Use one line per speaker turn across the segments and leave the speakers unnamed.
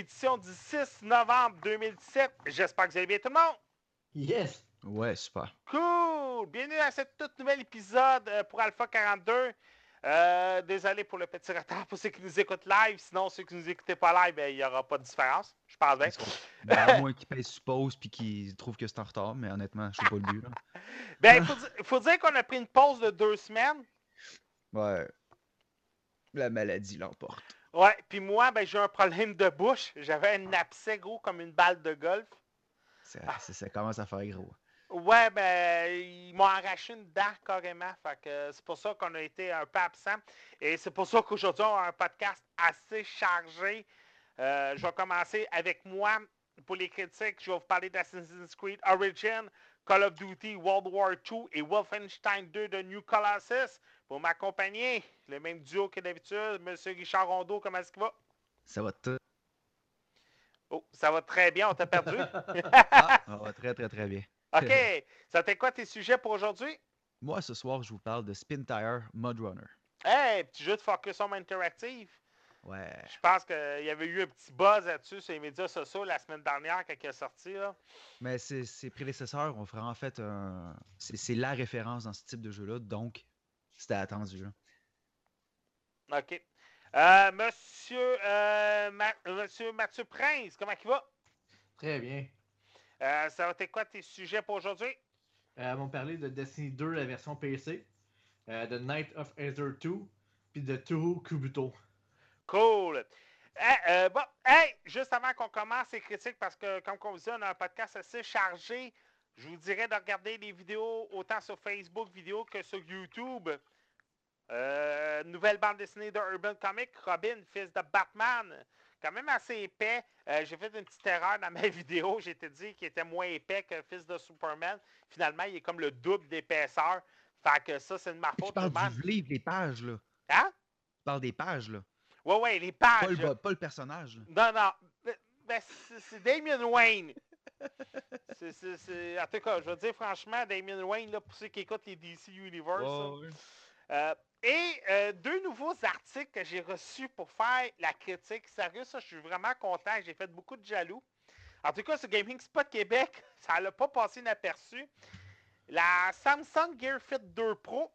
édition du 6 novembre 2017. J'espère que vous allez bien tout le monde.
Yes!
Ouais, super.
Cool! Bienvenue à ce tout nouvel épisode euh, pour Alpha 42. Euh, désolé pour le petit retard pour ceux qui nous écoutent live. Sinon, ceux qui nous écoutez pas live, ben, il n'y aura pas de différence. Je pense bien.
Ben, à moins qu'ils pèsent sur pause puis qu'ils trouvent que c'est en retard, mais honnêtement, je sais pas le but. Là.
Ben, il faut, faut dire qu'on a pris une pause de deux semaines.
Ouais. La maladie l'emporte.
Ouais, puis moi, ben, j'ai un problème de bouche. J'avais un abcès gros comme une balle de golf.
Ça,
Ah.
ça, commence à faire gros.
Ouais, ben, ils m'ont arraché une dent carrément. C'est pour ça qu'on a été un peu absent. Et c'est pour ça qu'aujourd'hui, on a un podcast assez chargé. Euh, je vais commencer avec moi pour les critiques. Je vais vous parler d'Assassin's Creed Origin, Call of Duty World War II et Wolfenstein 2 de New Colossus. Pour m'accompagner, le même duo que d'habitude, Monsieur Richard Rondeau, comment est-ce qu'il va?
Ça va tout.
Oh, ça va très bien, on t'a perdu.
Ah, ça va très, très, très bien.
OK, ça t'est quoi tes sujets pour aujourd'hui?
Moi, ce soir, je vous parle de Spin Tire Mud Runner.
Hey, petit jeu de Focus Home Interactive.
Ouais.
Je pense qu'il y avait eu un petit buzz là-dessus sur les médias sociaux la semaine dernière quand il est sorti. Là.
Mais ses, ses prédécesseurs ont vraiment fait un. C'est la référence dans ce type de jeu-là, donc c'était attendu. là.
OK. Euh, monsieur, euh, Ma- monsieur Mathieu Prince, comment il va?
Très bien.
Euh, ça va être quoi tes sujets pour aujourd'hui?
Euh, on va parler de Destiny 2, la version PC, euh, de Night of Aether 2, puis de Toru Kubuto.
Cool. Hey, euh, bon, hey, juste avant qu'on commence les critiques, parce que comme on vous dit, on a un podcast assez chargé, je vous dirais de regarder les vidéos autant sur Facebook vidéo que sur YouTube. Euh, nouvelle bande dessinée de Urban Comic, Robin, fils de Batman. Quand même assez épais. Euh, j'ai fait une petite erreur dans ma vidéo. J'étais dit qu'il était moins épais que fils de Superman. Finalement, il est comme le double d'épaisseur. Fait que ça, c'est de ma
Tu
faute.
parles
man.
du livre, les pages, là.
Hein?
Tu parles des pages, là.
Ouais, ouais, les
Pas
pages.
le, pas le personnage. là.
Non, non. Ben, c'est Damien Wayne. C'est- En tout cas, je veux dire franchement, Damien Wayne, là, pour ceux qui écoutent les DC Universe. Euh, et euh, deux nouveaux articles que j'ai reçus pour faire la critique. Sérieux, ça, je suis vraiment content. J'ai fait beaucoup de jaloux. En tout cas, sur Gaming Spot Québec, ça n'a pas passé inaperçu. La Samsung Gear Fit 2 Pro,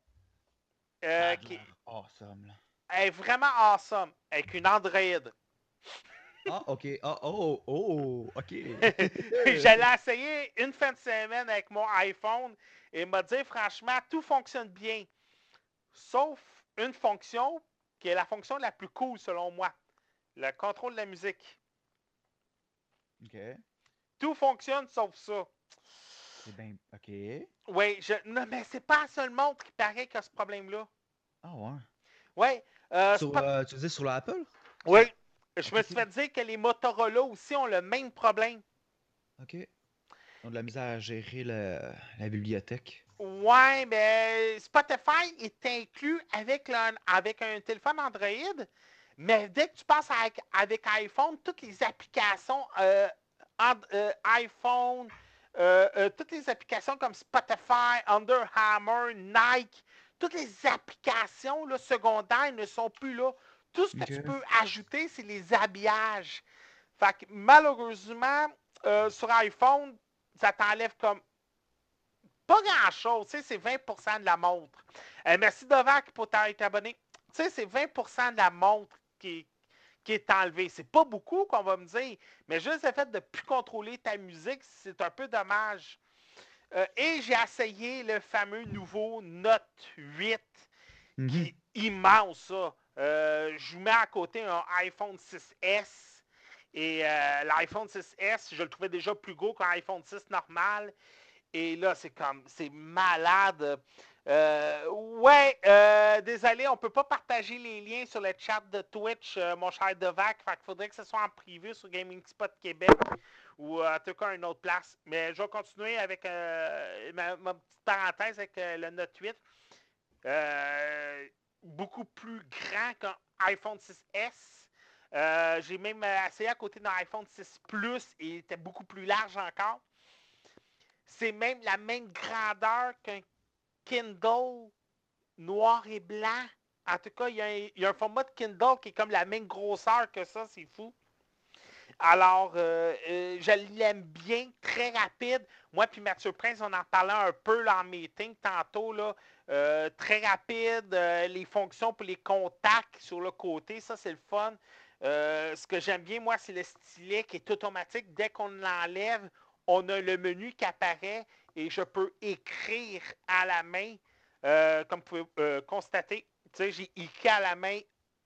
euh, qui
Awesome, là.
Est vraiment awesome, avec une Android.
Ah, ok. Ah, oh, oh, ok.
J'allais essayer une fin de semaine avec mon iPhone et m'a dit franchement, tout fonctionne bien. Sauf une fonction qui est la fonction la plus cool selon moi. Le contrôle de la musique.
Ok.
Tout fonctionne sauf ça.
C'est bien. Ok.
Oui, je... non, mais c'est pas la seule montre qui paraît qui a ce problème-là.
Ah, ouais.
Oui. Euh,
Sur,
pas-
euh, tu dis sur l'Apple?
Oui. Je me suis fait dire que les Motorola aussi ont le même problème.
Ok. Ils ont de la misère à gérer le- la bibliothèque.
Ouais, mais Spotify est inclus avec, le- avec un téléphone Android, mais dès que tu passes avec, avec iPhone, toutes les applications euh, And- euh, iPhone, euh, toutes les applications comme Spotify, Under Armour, Nike, toutes les applications là, secondaires ne sont plus là. Tout ce que tu peux ajouter, c'est les habillages. Fait que malheureusement, euh, sur iPhone, ça t'enlève comme pas grand-chose. Tu sais, c'est 20% de la montre. Euh, merci Dovac pour t'être abonné. Tu sais, c'est 20% de la montre qui, qui est enlevée. C'est pas beaucoup qu'on va me dire, mais juste le fait de ne plus contrôler ta musique, c'est un peu dommage. Euh, et j'ai essayé le fameux nouveau Note 8
Mhm.
qui est immense, ça. Euh, je vous mets à côté un iPhone 6S. Et euh, l'iPhone 6S, je le trouvais déjà plus gros qu'un iPhone 6 normal. Et là, c'est comme, c'est malade. Euh, ouais, euh, désolé, on peut pas partager les liens sur le chat de Twitch, euh, mon cher Devac. Fait qu'il faudrait que ce soit en privé sur Gaming Spot Québec ou euh, en tout cas une autre place. Mais je vais continuer avec euh, ma, petite parenthèse avec euh, le Note 8. Euh, beaucoup plus grand qu'un iPhone 6S. Euh, J'ai même essayé à côté d'un iPhone 6 Plus et il était beaucoup plus large encore. C'est même la même grandeur qu'un Kindle noir et blanc. En tout cas, il y, y a un format de Kindle qui est comme la même grosseur que ça, c'est fou. Alors, euh, euh, je l'aime bien, très rapide. Moi puis Mathieu Prince, on en parlait un peu là, en meeting tantôt. Là, Euh, très rapide, les fonctions pour les contacts sur le côté, ça c'est le fun. Ce que j'aime bien, moi, c'est le stylet qui est automatique. Dès qu'on l'enlève, on a le menu qui apparaît et je peux écrire à la main. Comme vous pouvez constater, j'ai écrit à la main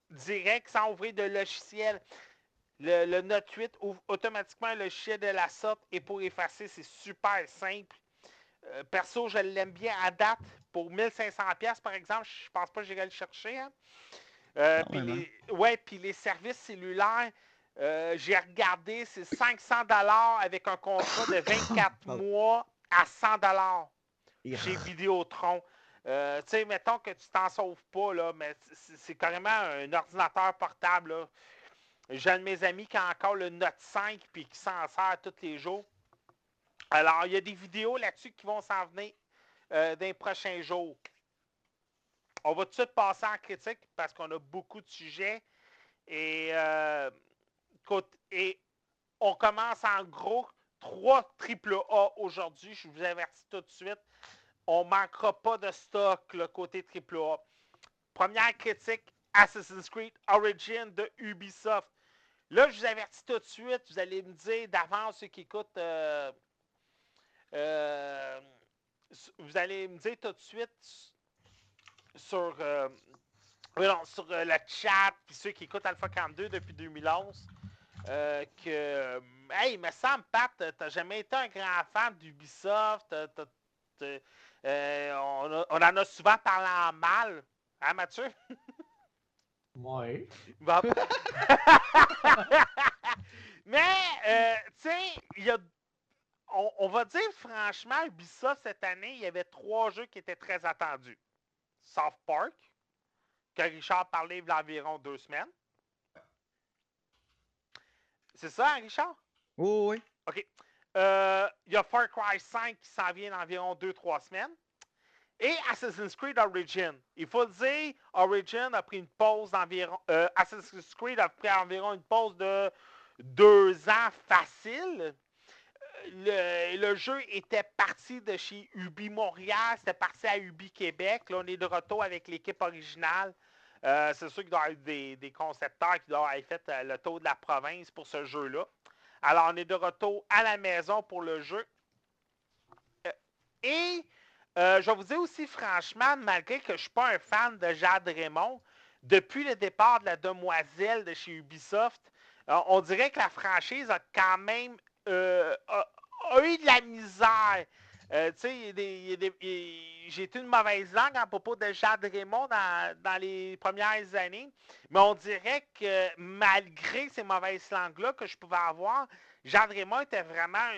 direct sans ouvrir de logiciel. Le, le Note 8 ouvre automatiquement le logiciel de la sorte et pour effacer, c'est super simple. Euh, perso, je l'aime bien à date. Pour 1500$ par exemple, je pense pas que j'irai le chercher. hein. Euh,
Ah,
puis les, ouais, puis les services cellulaires, euh, j'ai regardé, c'est 500$ avec un contrat de 24
Pardon.
mois à 100$
Et-
chez Vidéotron. Euh, tu sais, mettons que tu t'en sauves pas, là, mais c'est c'est carrément un ordinateur portable. là. J'ai un de mes amis qui a encore le Note 5 puis qui s'en sert tous les jours. Alors, il y a des vidéos là-dessus qui vont s'en venir euh, dans les prochains jours. On va tout de suite passer en critique parce qu'on a beaucoup de sujets. Et, euh, on commence en gros 3 AAA aujourd'hui. Je vous avertis tout de suite. On ne manquera pas de stock le côté AAA. Première critique, Assassin's Creed Origin de Ubisoft. Là, je vous avertis tout de suite. Vous allez me dire d'avance ceux qui écoutent. euh, euh, vous allez me dire tout de suite sur, euh, non, sur le chat, puis ceux qui écoutent Alpha 42 depuis 2011, euh, que, hey, il me semble, Pat, t'as jamais été un grand fan d'Ubisoft. on, on en a souvent parlé en mal. Hein, Mathieu?
Ouais.
Bon. Mais, euh, tu sais, il y a. On, on va dire franchement, Ubisoft cette année, il y avait trois jeux qui étaient très attendus. South Park, que Richard parlait il y a environ deux semaines. C'est ça, hein, Richard?
Oui.
OK. Euh, Il y a Far Cry 5 qui s'en vient dans environ 2-3 semaines. Et Assassin's Creed Origin. Il faut le dire, Origin a pris une pause d'environ. euh, Assassin's Creed a pris environ une pause de deux ans facile. Euh, Le, jeu était parti de chez Ubi Montréal, c'était parti à Ubi Québec. Là, on est de retour avec l'équipe originale. Euh, c'est sûr qu'il doit y avoir des, des concepteurs qui doivent avoir fait le tour de la province pour ce jeu-là. Alors, on est de retour à la maison pour le jeu. Et euh, je vais vous dire aussi franchement, malgré que je ne suis pas un fan de Jade Raymond, depuis le départ de la demoiselle de chez Ubisoft, euh, on dirait que la franchise a quand même euh, eu de la misère. J'ai été une mauvaise langue à propos de Jade Raymond dans, dans les premières années, mais on dirait que malgré ces mauvaises langues-là que je pouvais avoir, Jade Raymond était vraiment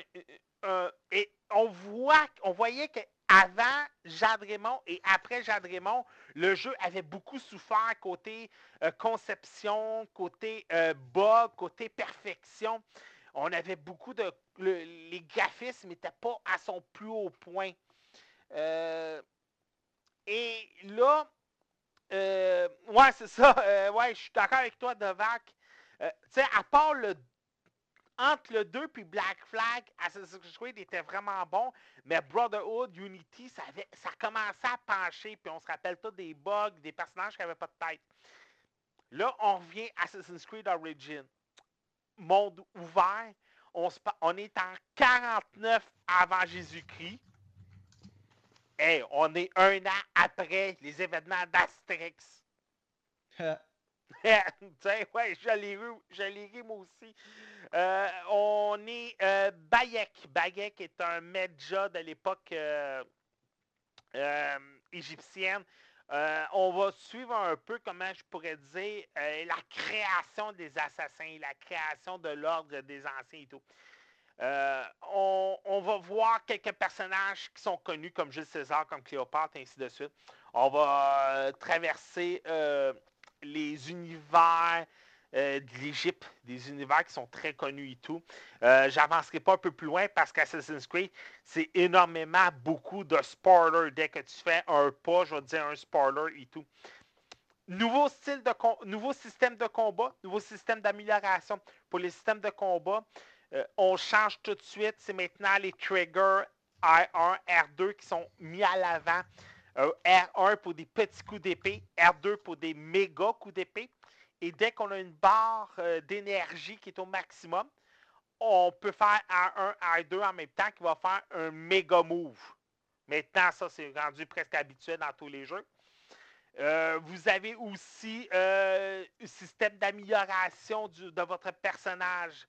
et on voit, on voyait qu'avant Jade Raymond et après Jade Raymond, le jeu avait beaucoup souffert côté euh, conception, côté euh, bug, côté perfection. On avait beaucoup de. le- les graphismes n'étaient pas à son plus haut point. Euh, et là, euh, ouais, c'est ça. ouais, je suis d'accord avec toi, Devac. Tu sais, à part le. Entre le 2 puis Black Flag, Assassin's Creed était vraiment bon, mais Brotherhood, Unity, ça, commençait à pencher, puis on se rappelle tous des bugs, des personnages qui n'avaient pas de tête. Là, on revient à Assassin's Creed Origin. Monde ouvert. On, est en 49 avant Jésus-Christ. Hey, on est un an après les événements d'Astérix. Tiens, ouais, je l'ai ri, aussi. Euh, on est euh, Bayek. Bayek est un medja de l'époque euh, égyptienne. On va suivre un peu, comment je pourrais dire, la création des assassins, la création de l'ordre des anciens et tout. On, on va voir quelques personnages qui sont connus comme Jules César, comme Cléopâtre, ainsi de suite. On va traverser les univers euh, de l'Égypte, des univers qui sont très connus et tout. Euh, J'avancerai pas un peu plus loin parce qu'Assassin's Creed, c'est énormément beaucoup de spoilers. Dès que tu fais un pas, je vais te dire un spoiler et tout. Nouveau, style de nouveau système de combat, nouveau système d'amélioration pour les systèmes de combat. Euh, on change tout de suite. C'est maintenant les triggers R1, R2 qui sont mis à l'avant. Euh, R1 pour des petits coups d'épée, R2 pour des méga coups d'épée. Et dès qu'on a une barre euh, d'énergie qui est au maximum, on peut faire R1, R2 en même temps qui va faire un méga move. Maintenant, ça, c'est rendu presque habituel dans tous les jeux. Euh, vous avez aussi un système d'amélioration de votre personnage.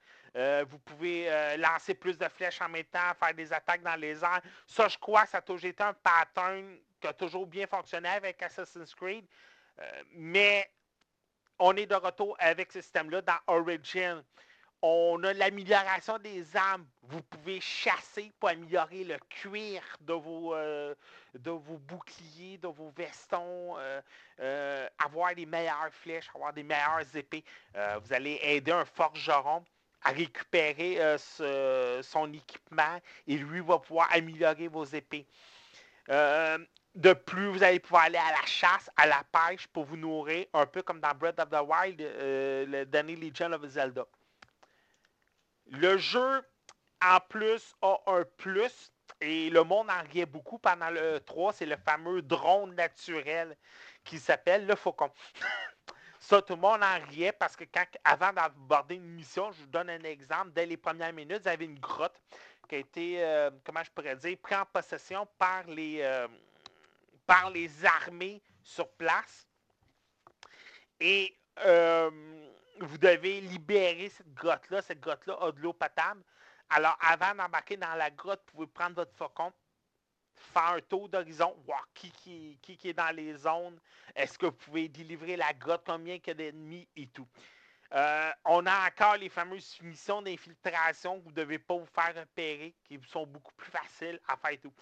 vous pouvez lancer plus de flèches en même temps, faire des attaques dans les airs. Ça, je crois que ça a toujours été un pattern qui a toujours bien fonctionné avec Assassin's Creed. Euh, mais on est de retour avec ce système-là dans Origin. On a l'amélioration des armes. Vous pouvez chasser pour améliorer le cuir de vos, euh, de vos boucliers, de vos vestons, euh, avoir des meilleures flèches, avoir des meilleures épées. vous allez aider un forgeron à récupérer son équipement et lui va pouvoir améliorer vos épées. De plus, vous allez pouvoir aller à la chasse, à la pêche pour vous nourrir, un peu comme dans Breath of the Wild, euh, le dernier Legend of Zelda. Le jeu, en plus, a un plus, et le monde en riait beaucoup pendant le 3, c'est le fameux drone naturel qui s'appelle le faucon. Ça, tout le monde en riait parce que quand, avant d'aborder une mission, je vous donne un exemple, dès les premières minutes, vous avez une grotte qui a été, euh, comment je pourrais dire, prise en possession par les... Euh, par les armées sur place. Et euh, vous devez libérer cette grotte-là. Cette grotte-là a de l'eau potable. Alors, avant d'embarquer dans la grotte, vous pouvez prendre votre faucon, faire un tour d'horizon, voir qui, est dans les zones, est-ce que vous pouvez délivrer la grotte, combien il y a d'ennemis et tout. Euh, on a encore les fameuses missions d'infiltration que vous ne devez pas vous faire repérer, qui sont beaucoup plus faciles à faire et tout.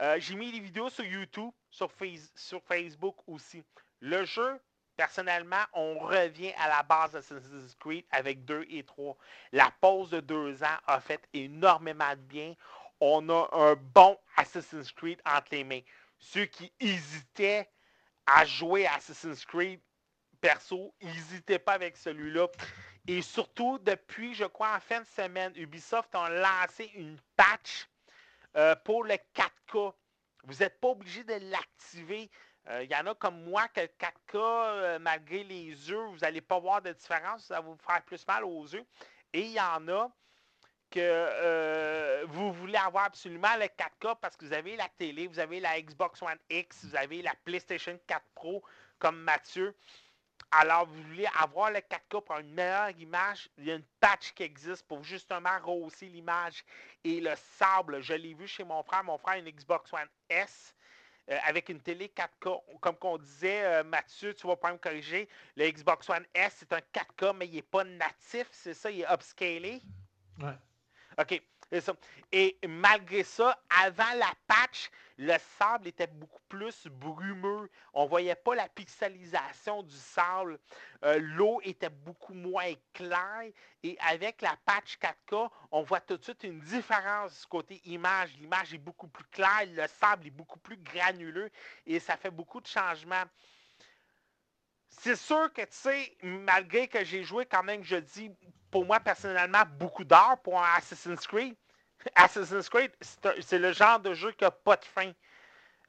Euh, j'ai mis des vidéos sur YouTube, sur, Facebook aussi. Le jeu, personnellement, on revient à la base d'Assassin's Creed avec 2 et 3. La pause de deux ans a fait énormément de bien. On a un bon Assassin's Creed entre les mains. Ceux qui hésitaient à jouer à Assassin's Creed, perso, n'hésitez pas avec celui-là. Et surtout, depuis, je crois, en fin de semaine, Ubisoft a lancé une patch euh, pour le 4K, vous n'êtes pas obligé de l'activer. Il euh, y en a comme moi que le 4K, euh, malgré les yeux, vous n'allez pas voir de différence, ça va vous faire plus mal aux yeux. Et il y en a que vous voulez avoir absolument le 4K parce que vous avez la télé, vous avez la Xbox One X, vous avez la PlayStation 4 Pro comme Mathieu. Alors, vous voulez avoir le 4K pour une meilleure image, il y a une patch qui existe pour justement rehausser l'image. Et le sable, je l'ai vu chez mon frère. Mon frère a une Xbox One S euh, avec une télé 4K. Comme qu'on disait, euh, Mathieu, tu vas pas me corriger, le Xbox One S, c'est un 4K, mais il n'est pas natif, c'est ça, il est upscalé.
Ouais.
OK. Et malgré ça, avant la patch, le sable était beaucoup plus brumeux. On ne voyait pas la pixelisation du sable. Euh, l'eau était beaucoup moins claire. Et avec la patch 4K, on voit tout de suite une différence côté image. L'image est beaucoup plus claire, le sable est beaucoup plus granuleux et ça fait beaucoup de changements. C'est sûr que, tu sais, malgré que j'ai joué quand même, je dis, pour moi personnellement, beaucoup d'heures pour un Assassin's Creed, Assassin's Creed, c'est le genre de jeu qui n'a pas de fin.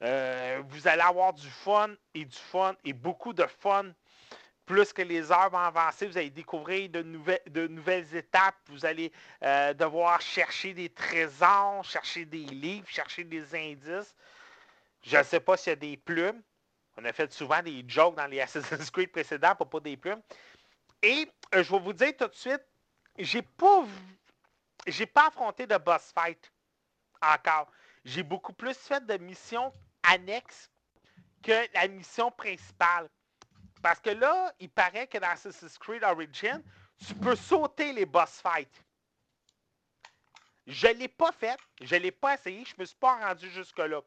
Euh, vous allez avoir du fun et du fun et beaucoup de fun. Plus que les heures vont avancer, vous allez découvrir de nouvelles, de nouvelles étapes. Vous allez euh, devoir chercher des trésors, chercher des livres, chercher des indices. Je ne sais pas s'il y a des plumes. On a fait souvent des jokes dans les Assassin's Creed précédents pour pas des plumes. Et euh, je vais vous dire tout de suite, j'ai pas j'ai pas affronté de boss fight encore. J'ai beaucoup plus fait de missions annexes que la mission principale. Parce que là, il paraît que dans Assassin's Creed Origin, tu peux sauter les boss fights. Je ne l'ai pas fait, je ne l'ai pas essayé, je ne me suis pas rendu jusque-là.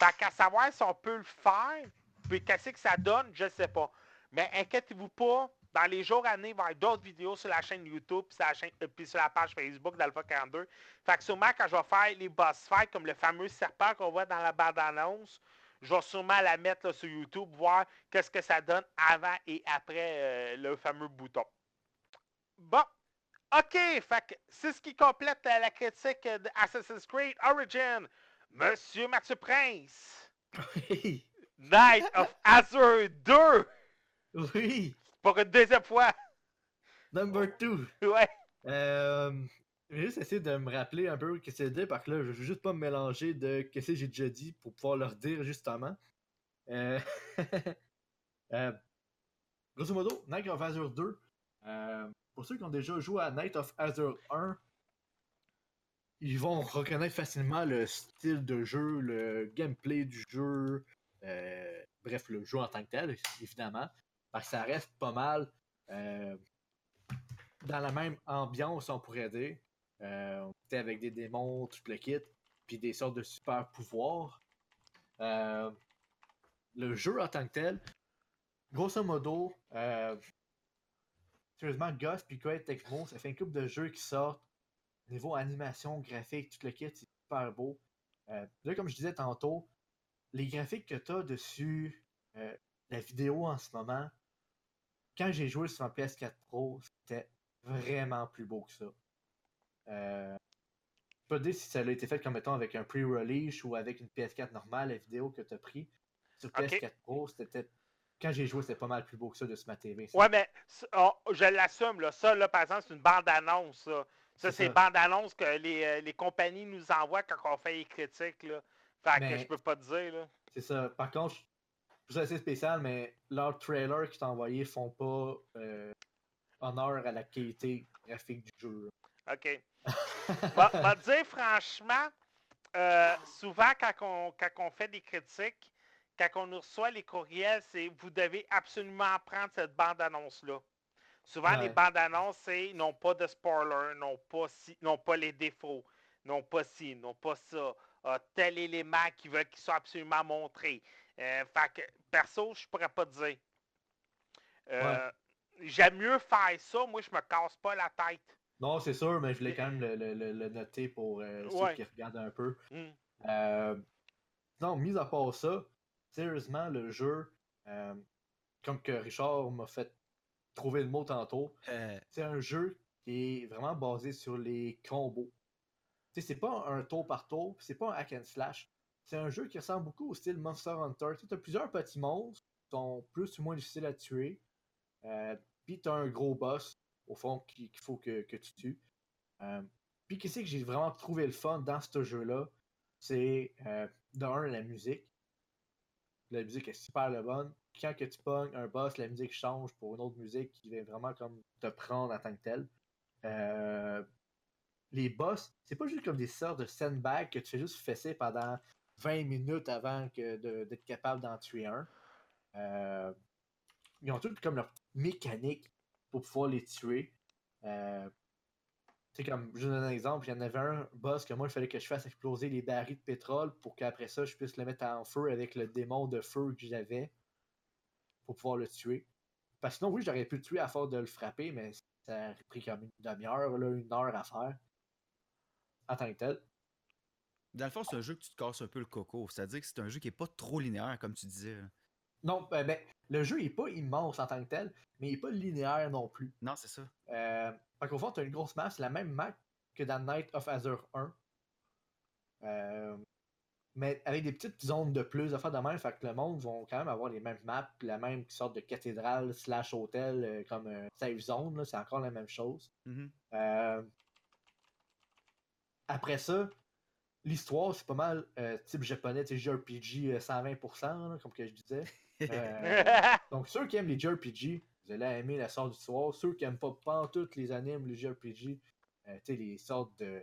Fait qu'à savoir si on peut le faire, puis qu'est-ce que ça donne, je ne sais pas. Mais inquiétez-vous pas, dans les jours à venir, il va y avoir d'autres vidéos sur la chaîne YouTube puis sur la, chaîne, euh, puis sur la page Facebook d'Alpha 42. Fait que sûrement, quand je vais faire les boss fights, comme le fameux serpent qu'on voit dans la bande-annonce, je vais sûrement la mettre là, sur YouTube, voir qu'est-ce que ça donne avant et après euh, le fameux bouton. Bon. OK, fait que c'est ce qui complète euh, la critique d'Assassin's Creed Origin. Monsieur Mathieu Prince.
Oui.
Night of Azure 2.
Oui.
Pour une deuxième fois.
Number 2.
Ouais.
Euh, je vais juste essayer de me rappeler un peu ce que c'est dit, parce que là, je veux juste pas me mélanger de ce que j'ai déjà dit pour pouvoir leur dire justement. Euh... euh, grosso modo, Night of Azure 2, euh, pour ceux qui ont déjà joué à Night of Azure 1, ils vont reconnaître facilement le style de jeu, le gameplay du jeu, bref, le jeu en tant que tel, évidemment. Ça reste pas mal euh, dans la même ambiance, on pourrait dire. Euh, on était avec des démons, tout le kit, puis des sortes de super pouvoirs. Euh, le jeu en tant que tel, grosso modo, sérieusement, Ghost puis Great Tecmo, ça fait une couple de jeux qui sortent. Niveau animation, graphique, tout le kit, c'est super beau. Là, comme je disais tantôt, les graphiques que tu as dessus, la vidéo en ce moment, quand j'ai joué sur un PS4 Pro, c'était vraiment plus beau que ça. Euh, je peux te dire si ça a été fait comme mettons avec un pre-release ou avec une PS4 normale, la vidéo que tu as pris sur
Ok.
PS4 Pro, c'était quand j'ai joué, c'était pas mal plus beau que ça de sur ma TV.
Ouais, mais oh, je l'assume, là. Ça, là, par exemple, c'est une bande-annonce, ça. Ça,
C'est
bande-annonce que les, euh, les compagnies nous envoient quand on fait les critiques, là. Fait que
Mais-
je peux pas te dire, là.
C'est ça. Par contre, c'est assez spécial, mais leurs trailers qu'ils t'ont envoyés font pas euh, honneur à la qualité graphique du jeu.
OK. Va te dire, franchement, euh, souvent, quand on, quand on fait des critiques, quand on nous reçoit les courriels, c'est vous devez absolument prendre cette bande-annonce-là. Souvent, les bandes-annonces, c'est non pas de spoiler, non pas, si, non pas les défauts, non pas ci, non pas ça, ah, tel élément qui veut qu'ils soit absolument montré. Euh, fait que, perso, je pourrais pas te dire. Euh, J'aime mieux faire ça, moi, je me casse pas la tête.
Non, c'est sûr, mais je voulais quand même le, le- le- le noter pour euh, ceux
Ouais.
qui regardent un peu.
Hmm.
Euh, non, mis à part ça, sérieusement, le jeu, euh, comme que Richard m'a fait trouver le mot tantôt,
Euh,
c'est un jeu qui est vraiment basé sur les combos. Tu sais, c'est pas un tour par tour, c'est pas un hack and slash. C'est un jeu qui ressemble beaucoup au style Monster Hunter. Tu as plusieurs petits monstres qui sont plus ou moins difficiles à tuer. Euh, puis tu as un gros boss, au fond, qui- qu'il faut que, tu tues. Euh, puis qu'est-ce que j'ai vraiment trouvé le fun dans ce jeu-là? C'est, euh, de un, la musique. La musique est super bonne. Quand que tu pognes un boss, la musique change pour une autre musique qui vient vraiment comme te prendre en tant que tel. Euh, les boss, c'est pas juste comme des sortes de sandbags que tu fais juste fesser pendant 20 minutes avant d'être capable d'en tuer un. Euh, ils ont toutes comme leur mécanique pour pouvoir les tuer. Euh, comme, je vous donne un exemple, il y en avait un boss que moi, il fallait que je fasse exploser les barils de pétrole pour qu'après ça, je puisse le mettre en feu avec le démon de feu que j'avais pour pouvoir le tuer. Parce que sinon, oui, j'aurais pu le tuer à force de le frapper, mais ça a pris comme une demi-heure, une heure à faire. En tant que tel.
Dans le fond, c'est un jeu que tu te casses un peu le coco. C'est-à-dire que c'est un jeu qui est pas trop linéaire, comme tu disais. là.
Non, ben, ben, le jeu est pas immense en tant que tel, mais il est pas linéaire non plus.
Non, c'est ça.
Euh, qu'au fond, tu as une grosse map, c'est la même map que dans Night of Azure 1. Euh, mais avec des petites zones de plus, de faire de même, fait que le monde vont quand même avoir les mêmes maps, la même sorte de cathédrale slash hôtel euh, comme un safe zone, là, c'est encore la même chose.
Mhm.
Euh, après ça, l'histoire, c'est pas mal euh, type japonais, JRPG euh, 120%, là, comme que je disais. Euh, donc, ceux qui aiment les JRPG, vous allez aimer la sorte d'histoire. Ceux qui aiment pas, pas toutes les animes, les JRPG, euh, les sortes de.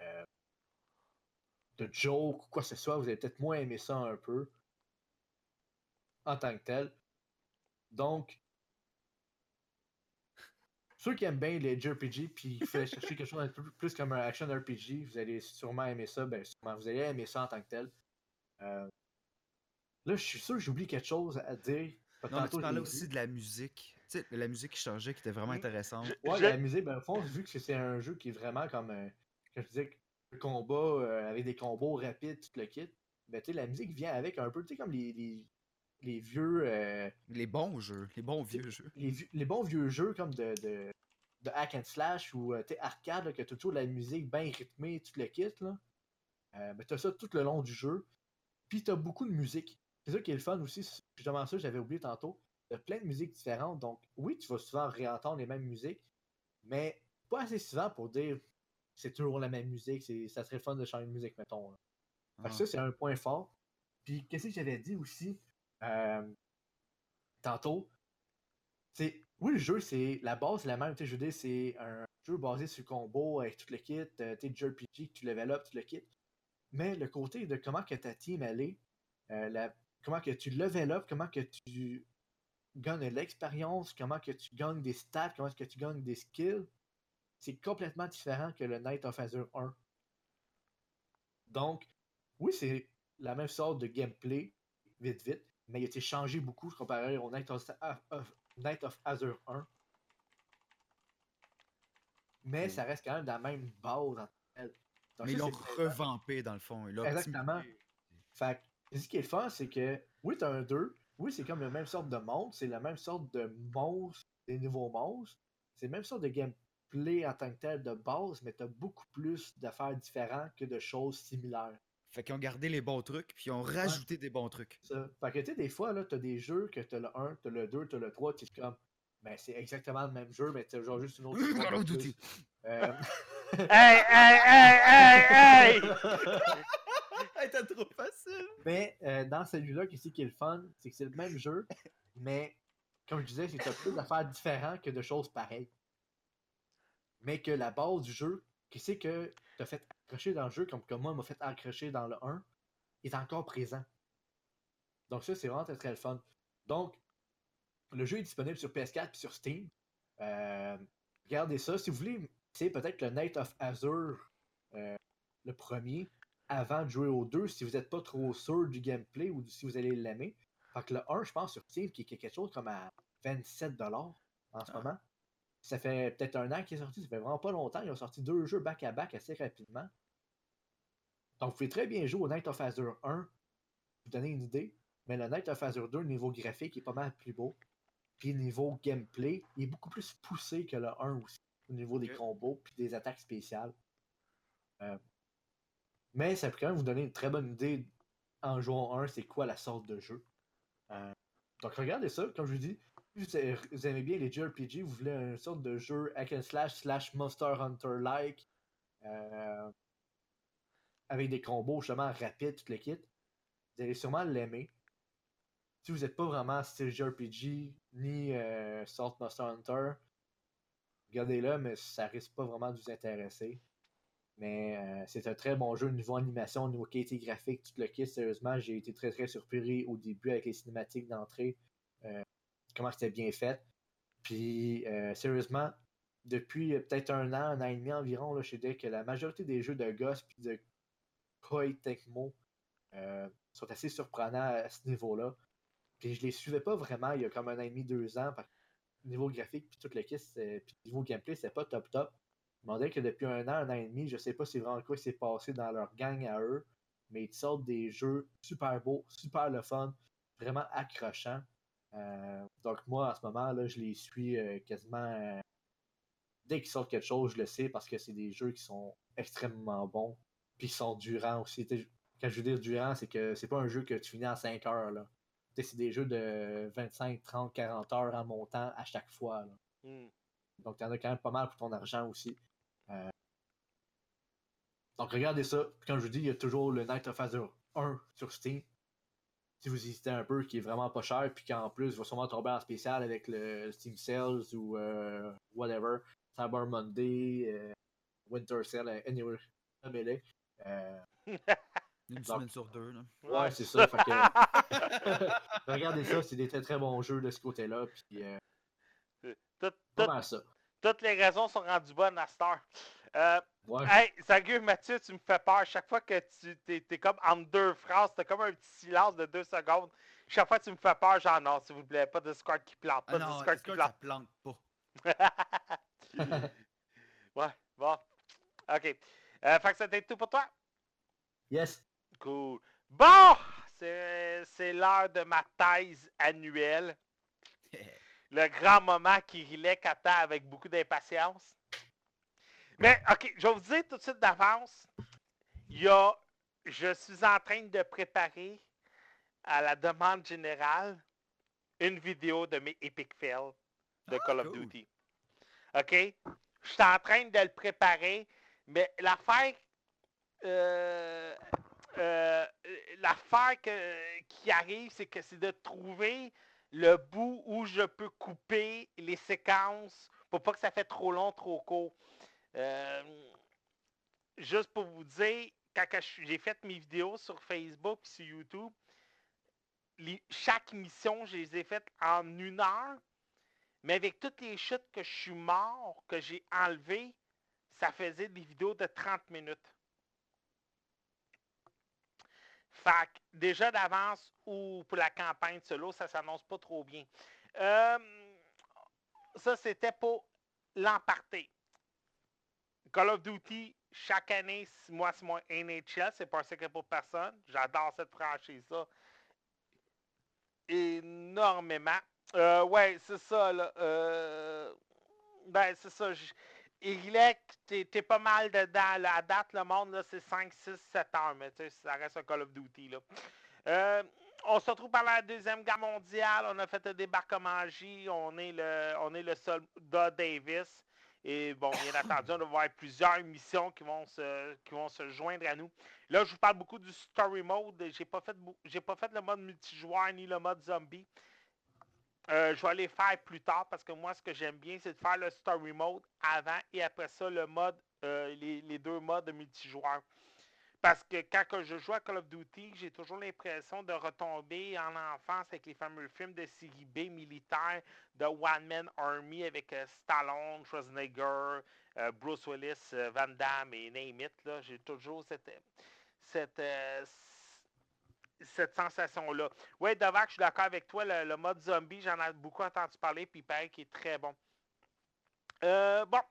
euh, de jokes ou quoi que ce soit, vous allez peut-être moins aimer ça un peu. En tant que tel. Donc. Ceux qui aiment bien les JRPG puis qui fait chercher quelque chose d'un peu plus comme un action RPG, vous allez sûrement aimer ça. Ben, sûrement, vous allez aimer ça en tant que tel. Euh, Là, je suis sûr que j'oublie quelque chose à dire.
Non, mais tu parlais
l'ai
aussi de la musique. Tu sais, la musique qui changeait, qui était vraiment
Mm.
intéressante.
Ouais,
je-
la musique, ben, au fond, vu que c'est un jeu qui est vraiment comme, euh, comme je disais, le combat euh, avec des combos rapides, tout le kit, ben, tu sais, la musique vient avec un peu, tu sais, comme les, les, les vieux, euh,
Les bons jeux, les bons vieux jeux.
les, les bons vieux jeux comme de, de, de hack and slash ou, euh, tu arcade, là, que t'as toujours de la musique bien rythmée, tout le kit, là. Euh, ben, t'as ça tout le long du jeu. Puis t'as beaucoup de musique. C'est ça qui est le fun aussi, justement ça, j'avais oublié tantôt. T'as plein de musiques différentes, donc oui, tu vas souvent réentendre les mêmes musiques, mais pas assez souvent pour dire c'est toujours la même musique, c'est, ça serait le fun de changer de musique, mettons. là. Fait que
Ah.
ça, c'est un point fort. Puis, qu'est-ce que j'avais dit aussi? Euh, tantôt? Oui, le jeu, c'est la base, c'est la même. Je veux dire, c'est un jeu basé sur le combo avec tout le kit, euh, tu JRPG, que tu level up, tout le kit. Mais le côté de comment que ta team elle est, euh, la- comment que tu level up, comment que tu gagnes de l'expérience, comment que tu gagnes des stats, comment que tu gagnes des skills, c'est complètement différent que le Night of Azure 1. Donc, oui, c'est la même sorte de gameplay, vite vite, mais il a été changé beaucoup comparé au Night of, of- Night of Azure 1. Mais
Mm.
ça reste quand même dans la même base en. Donc
Mais ils l'ont revampé dans le fond. Ils
Exactement.
optimisé.
Fait que, ce qui est fun, c'est que, oui, t'as un 2, oui, c'est comme la même sorte de monde, c'est la même sorte de monstre, des nouveaux monstres, c'est la même sorte de gameplay en tant que tel de base, mais t'as beaucoup plus d'affaires différentes que de choses similaires.
Fait qu'ils ont gardé les bons trucs, puis ils ont rajouté des bons trucs.
Ça. Fait que, tu sais, des fois, là, t'as des jeux que t'as le 1, t'as le 2, t'as le 3, t'es comme, ben, c'est exactement le même jeu, mais t'as genre juste une autre.
Duty.
Euh,
Hey, hey, hey, hey, hey!
Hey, t'as trop facile!
Mais euh, dans celui-là, qu'est-ce qui est le fun, c'est que c'est le même jeu, mais comme je disais, c'est que t'as plus d'affaires différentes que de choses pareilles. Mais que la base du jeu, qu'est-ce que t'as fait accrocher dans le jeu, comme, comme moi m'a fait accrocher dans le 1, est encore présent. Donc ça, c'est vraiment très très le fun. Donc, le jeu est disponible sur PS4 et sur Steam. Euh, regardez ça. Si vous voulez, c'est peut-être le Night of Azure, euh, le premier, avant de jouer au 2 si vous n'êtes pas trop sûr du gameplay ou si vous allez l'aimer. Fait que le 1, je pense, sur Steam, qui est quelque chose comme à 27$ en ce
Ah.
moment. Ça fait peut-être un an qu'il est sorti, ça fait vraiment pas longtemps. Ils ont sorti deux jeux back-à-back assez rapidement. Donc, vous pouvez très bien jouer au Night of Azure 1, vous donner une idée. Mais le Night of Azure 2, niveau graphique, est pas mal plus beau. Puis niveau gameplay, il est beaucoup plus poussé que le 1 aussi, au niveau des combos puis des attaques spéciales. Euh, mais ça peut quand même vous donner une très bonne idée en jouant 1, c'est quoi la sorte de jeu. Euh, donc regardez ça, comme je vous dis, vous aimez bien les JRPG, vous voulez une sorte de jeu hack and slash slash Monster Hunter-like, euh, avec des combos justement rapides, tout le kit, vous allez sûrement l'aimer. Si vous n'êtes pas vraiment style JRPG, ni euh, sorte Monster Hunter, regardez-le, mais ça risque pas vraiment de vous intéresser. Mais euh, c'est un très bon jeu niveau animation, niveau qualité graphique, tout le kit. Sérieusement, j'ai été très très surpris au début avec les cinématiques d'entrée, comment c'était bien fait. Puis, euh, sérieusement, depuis euh, peut-être un an, un an et demi environ, là, je dirais que la majorité des jeux de Ghost puis de Koei Tecmo euh, sont assez surprenants à ce niveau-là. Puis je les suivais pas vraiment il y a comme un an et demi, deux ans. Niveau graphique, puis tout le kit, c'est- puis niveau gameplay, c'était pas top top. Je me demandais que depuis un an, un an et demi, je sais pas c'est vraiment quoi s'est passé dans leur gang à eux, mais ils sortent des jeux super beaux, super le fun, vraiment accrochants. Euh, donc moi, en ce moment, là, je les suis euh, quasiment. euh, dès qu'ils sortent quelque chose, je le sais parce que c'est des jeux qui sont extrêmement bons. Puis qui sont durants aussi. T'sais, Quand je veux dire durant, c'est que c'est pas un jeu que tu finis en 5 heures. Là. C'est des jeux de 25, 30, 40 heures en montant à chaque fois. là.
Hmm.
Donc, tu en as quand même pas mal pour ton argent aussi. Euh, Donc, regardez ça. Comme je vous dis, il y a toujours le Night of Azure 1 sur Steam. Si vous hésitez un peu, qui est vraiment pas cher, puis qu'en plus, va sûrement tomber en spécial avec le Steam Sales ou euh, whatever, Cyber Monday, euh, Winter Sale, euh, anyway, nommez-les. Euh,
Une
Donc-
semaine sur deux, là.
ouais, c'est ça. fait que- regardez ça, c'est des très très bons jeux de ce côté-là. Puis, euh,
Tout- tout-
ça.
toutes les raisons sont rendues bonnes à. Euh,
Ouais.
hey, Zague, Mathieu, tu me fais peur. Chaque fois que tu t'es, t'es comme entre deux phrases, t'as comme un petit silence de deux secondes. chaque fois que tu me fais peur, genre non, s'il vous plaît, pas de Discord qui plante,
Ah
pas de
non,
Discord qui plante.
plante pas.
ouais, bon. OK. Euh, fait que c'était tout pour toi?
yes.
Cool. Bon! C'est c'est l'heure de ma thèse annuelle. Le grand moment qui Rilek attend avec beaucoup d'impatience. Mais, OK, je vais vous dire tout de suite d'avance. Il y a. Je suis en train de préparer, à la demande générale, une vidéo de mes epic fails de
Ah,
Call of
cool.
Duty. OK? Je suis en train de le préparer, mais l'affaire. euh, euh, l'affaire qui arrive, c'est que c'est de trouver le bout où je peux couper les séquences pour pas que ça fait trop long, trop court. Euh, juste pour vous dire, quand j'ai fait mes vidéos sur Facebook et sur YouTube, chaque mission, je les ai faites en une heure. Mais avec toutes les chutes que je suis mort, que j'ai enlevées, ça faisait des vidéos de 30 minutes. Fait que déjà d'avance ou pour la campagne solo, ça s'annonce pas trop bien. Euh, ça, c'était pour l'emparter. Call of Duty, chaque année, moi, c'est mon NHL, c'est pas un secret pour personne. J'adore cette franchise-là énormément. Euh, ouais, c'est ça, là. Euh, ben, c'est ça. Irilek, t'es t'es pas mal dedans. là. À date, le monde, c'est 5, 6, 7 heures, mais tu sais, ça reste un Call of Duty, là. Euh, on se retrouve par la Deuxième Guerre mondiale. On a fait un débarquement en J. On est le, on est le soldat Davis. Et bon, bien entendu, on va avoir plusieurs missions qui vont se, qui vont se joindre à nous. Là, je vous parle beaucoup du story mode. J'ai pas pas fait le mode multijoueur ni le mode zombie. Euh, je vais les faire plus tard parce que moi, ce que j'aime bien, c'est de faire le story mode avant et après ça, le mode, euh, les, les deux modes de multijoueur. Parce que quand je joue à Call of Duty, j'ai toujours l'impression de retomber en enfance avec les fameux films de série B militaires de One Man Army avec euh, Stallone, Schwarzenegger, euh, Bruce Willis, euh, Van Damme et name it, là. J'ai toujours cette, cette, cette sensation-là. Ouais, Dovac, je suis d'accord avec toi. Le, mode zombie, j'en ai beaucoup entendu parler, puis il paraît qu'il est très bon. Euh, bon,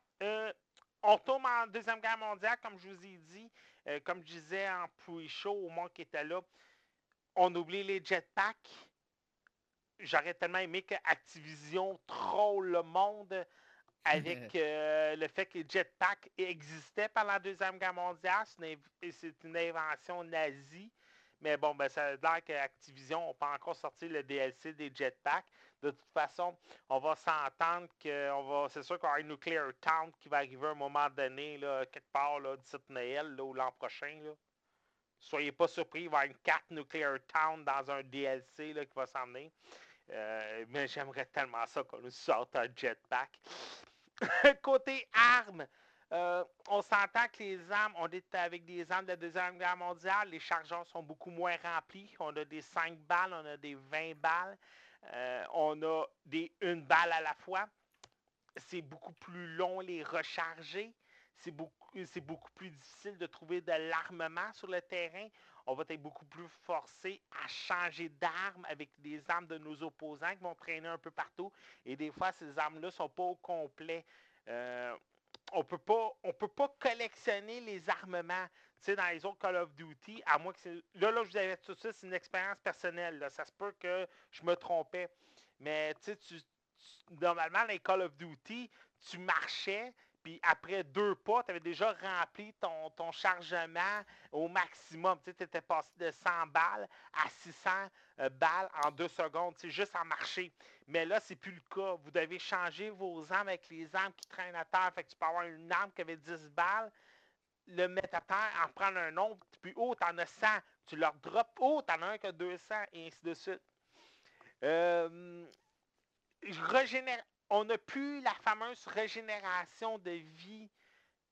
on tombe en Deuxième Guerre mondiale, comme je vous ai dit. Euh, comme je disais en pre-show au monde qui était là, on oublie les jetpacks. J'aurais tellement aimé que Activision troll le monde avec euh, le fait que les jetpacks existaient pendant la Deuxième Guerre mondiale. C'est une, invention nazie. Mais bon, ben, ça a l'air qu'Activision n'a pas encore sorti le DLC des jetpacks. De toute façon, on va s'entendre que on va. C'est sûr y aura une Nuclear Town qui va arriver à un moment donné, là, quelque part, là, d'ici Noël là, l'an prochain. Là. Soyez pas surpris, il va y avoir une carte Nuclear Town dans un DLC là, qui va s'en venir. Euh, mais j'aimerais tellement ça qu'on nous sorte un jetpack. Côté armes, euh, on s'entend que les armes, on est avec des armes de la Deuxième Guerre mondiale, les chargeurs sont beaucoup moins remplis. On a des 5 balles, on a des 20 balles, euh, on a des une balle à la fois. C'est beaucoup plus long les recharger. C'est beaucoup, plus difficile de trouver de l'armement sur le terrain. On va être beaucoup plus forcé à changer d'armes avec des armes de nos opposants qui vont traîner un peu partout. Et des fois, ces armes-là ne sont pas au complet. Euh, on on peut pas collectionner les armements. Dans les autres Call of Duty, à moins que c'est. Là, là, je vous avais tout ça, c'est une expérience personnelle. là. Ça se peut que je me trompais. Mais tu sais, tu, normalement, dans les Call of Duty, tu marchais, puis après deux pas, tu avais déjà rempli ton, ton chargement au maximum. Tu étais passé de 100 balles à 600 euh, balles en deux secondes, juste en marcher. Mais là, c'est plus le cas. Vous devez changer vos armes avec les armes qui traînent à terre. Fait que tu peux avoir une arme qui avait 10 balles, le mettre à terre, en prendre un autre, puis oh, t'en as 100. Tu leur drops, oh, t'en as un qui a 200, et ainsi de suite. Euh, on n'a plus la fameuse régénération de vie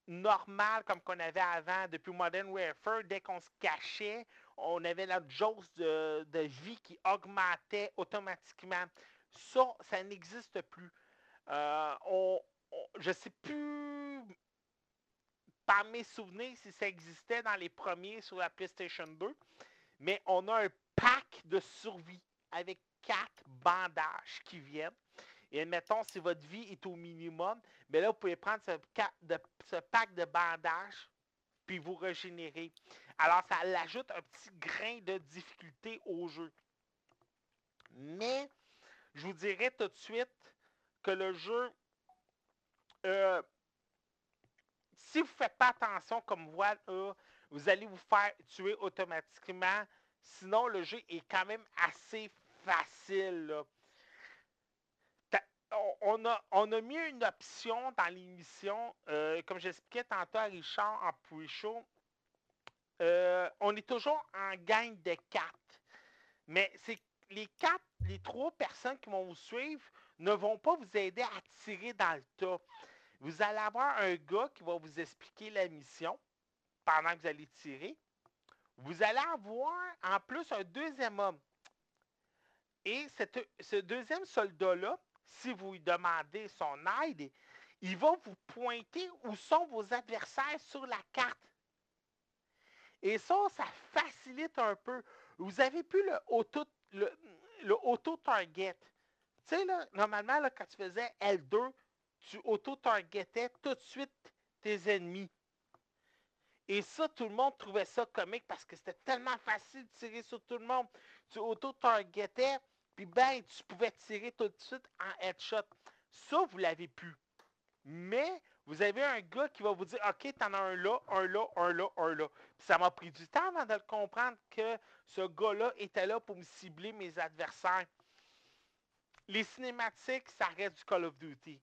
normale comme qu'on avait avant depuis Modern Warfare. Dès qu'on se cachait, on avait la jauge de, vie qui augmentait automatiquement. Ça, ça n'existe plus. Euh, je ne sais plus par mes souvenirs si ça existait dans les premiers sur la PlayStation 2, mais on a un pack de survie. avec quatre bandages qui viennent. Et admettons, si votre vie est au minimum, mais là, vous pouvez prendre ce, ce pack de bandages puis vous régénérer. Alors, ça ajoute un petit grain de difficulté au jeu. Mais, je vous dirais tout de suite que le jeu, euh, si vous ne faites pas attention comme voilà, vous allez vous faire tuer automatiquement. Sinon, le jeu est quand même assez facile. On a, on a mis une option dans l'émission, euh, comme j'expliquais tantôt à Richard en pre-show, euh, on est toujours en gang de quatre. Mais c'est les quatre, les trois personnes qui vont vous suivre ne vont pas vous aider à tirer dans le tas. Vous allez avoir un gars qui va vous expliquer la mission pendant que vous allez tirer. Vous allez avoir en plus un deuxième homme. Et ce deuxième soldat-là, si vous lui demandez son aide, il va vous pointer où sont vos adversaires sur la carte. Et ça, ça facilite un peu. Vous avez plus le auto, le, auto-target. Tu sais, normalement, là, quand tu faisais L2, tu auto-targetais tout de suite tes ennemis. Et ça, tout le monde trouvait ça comique parce que c'était tellement facile de tirer sur tout le monde. Tu auto-targetais, puis ben, tu pouvais tirer tout de suite en headshot. Ça, vous l'avez plus. Mais vous avez un gars qui va vous dire OK, t'en as un là, un là, un là, un là. Puis ça m'a pris du temps avant de comprendre que ce gars-là était là pour me cibler mes adversaires. Les cinématiques, ça reste du Call of Duty.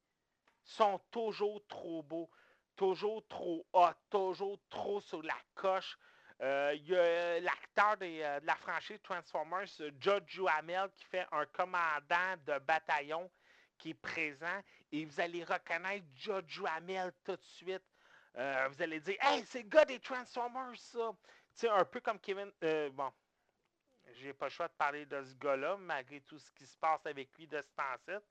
Sont toujours trop beaux, toujours trop hot, toujours trop sur la coche. Euh, il y a l'acteur euh, de, la franchise Transformers, Judge Hamel, qui fait un commandant de bataillon qui est présent et vous allez reconnaître Jojo Hamel tout de suite. Euh, vous allez dire Hey, c'est le gars des Transformers, ça! Tu sais, un peu comme Kevin. Euh, bon, j'ai pas le choix de parler de ce gars-là, malgré tout ce qui se passe avec lui de ce temps-ci.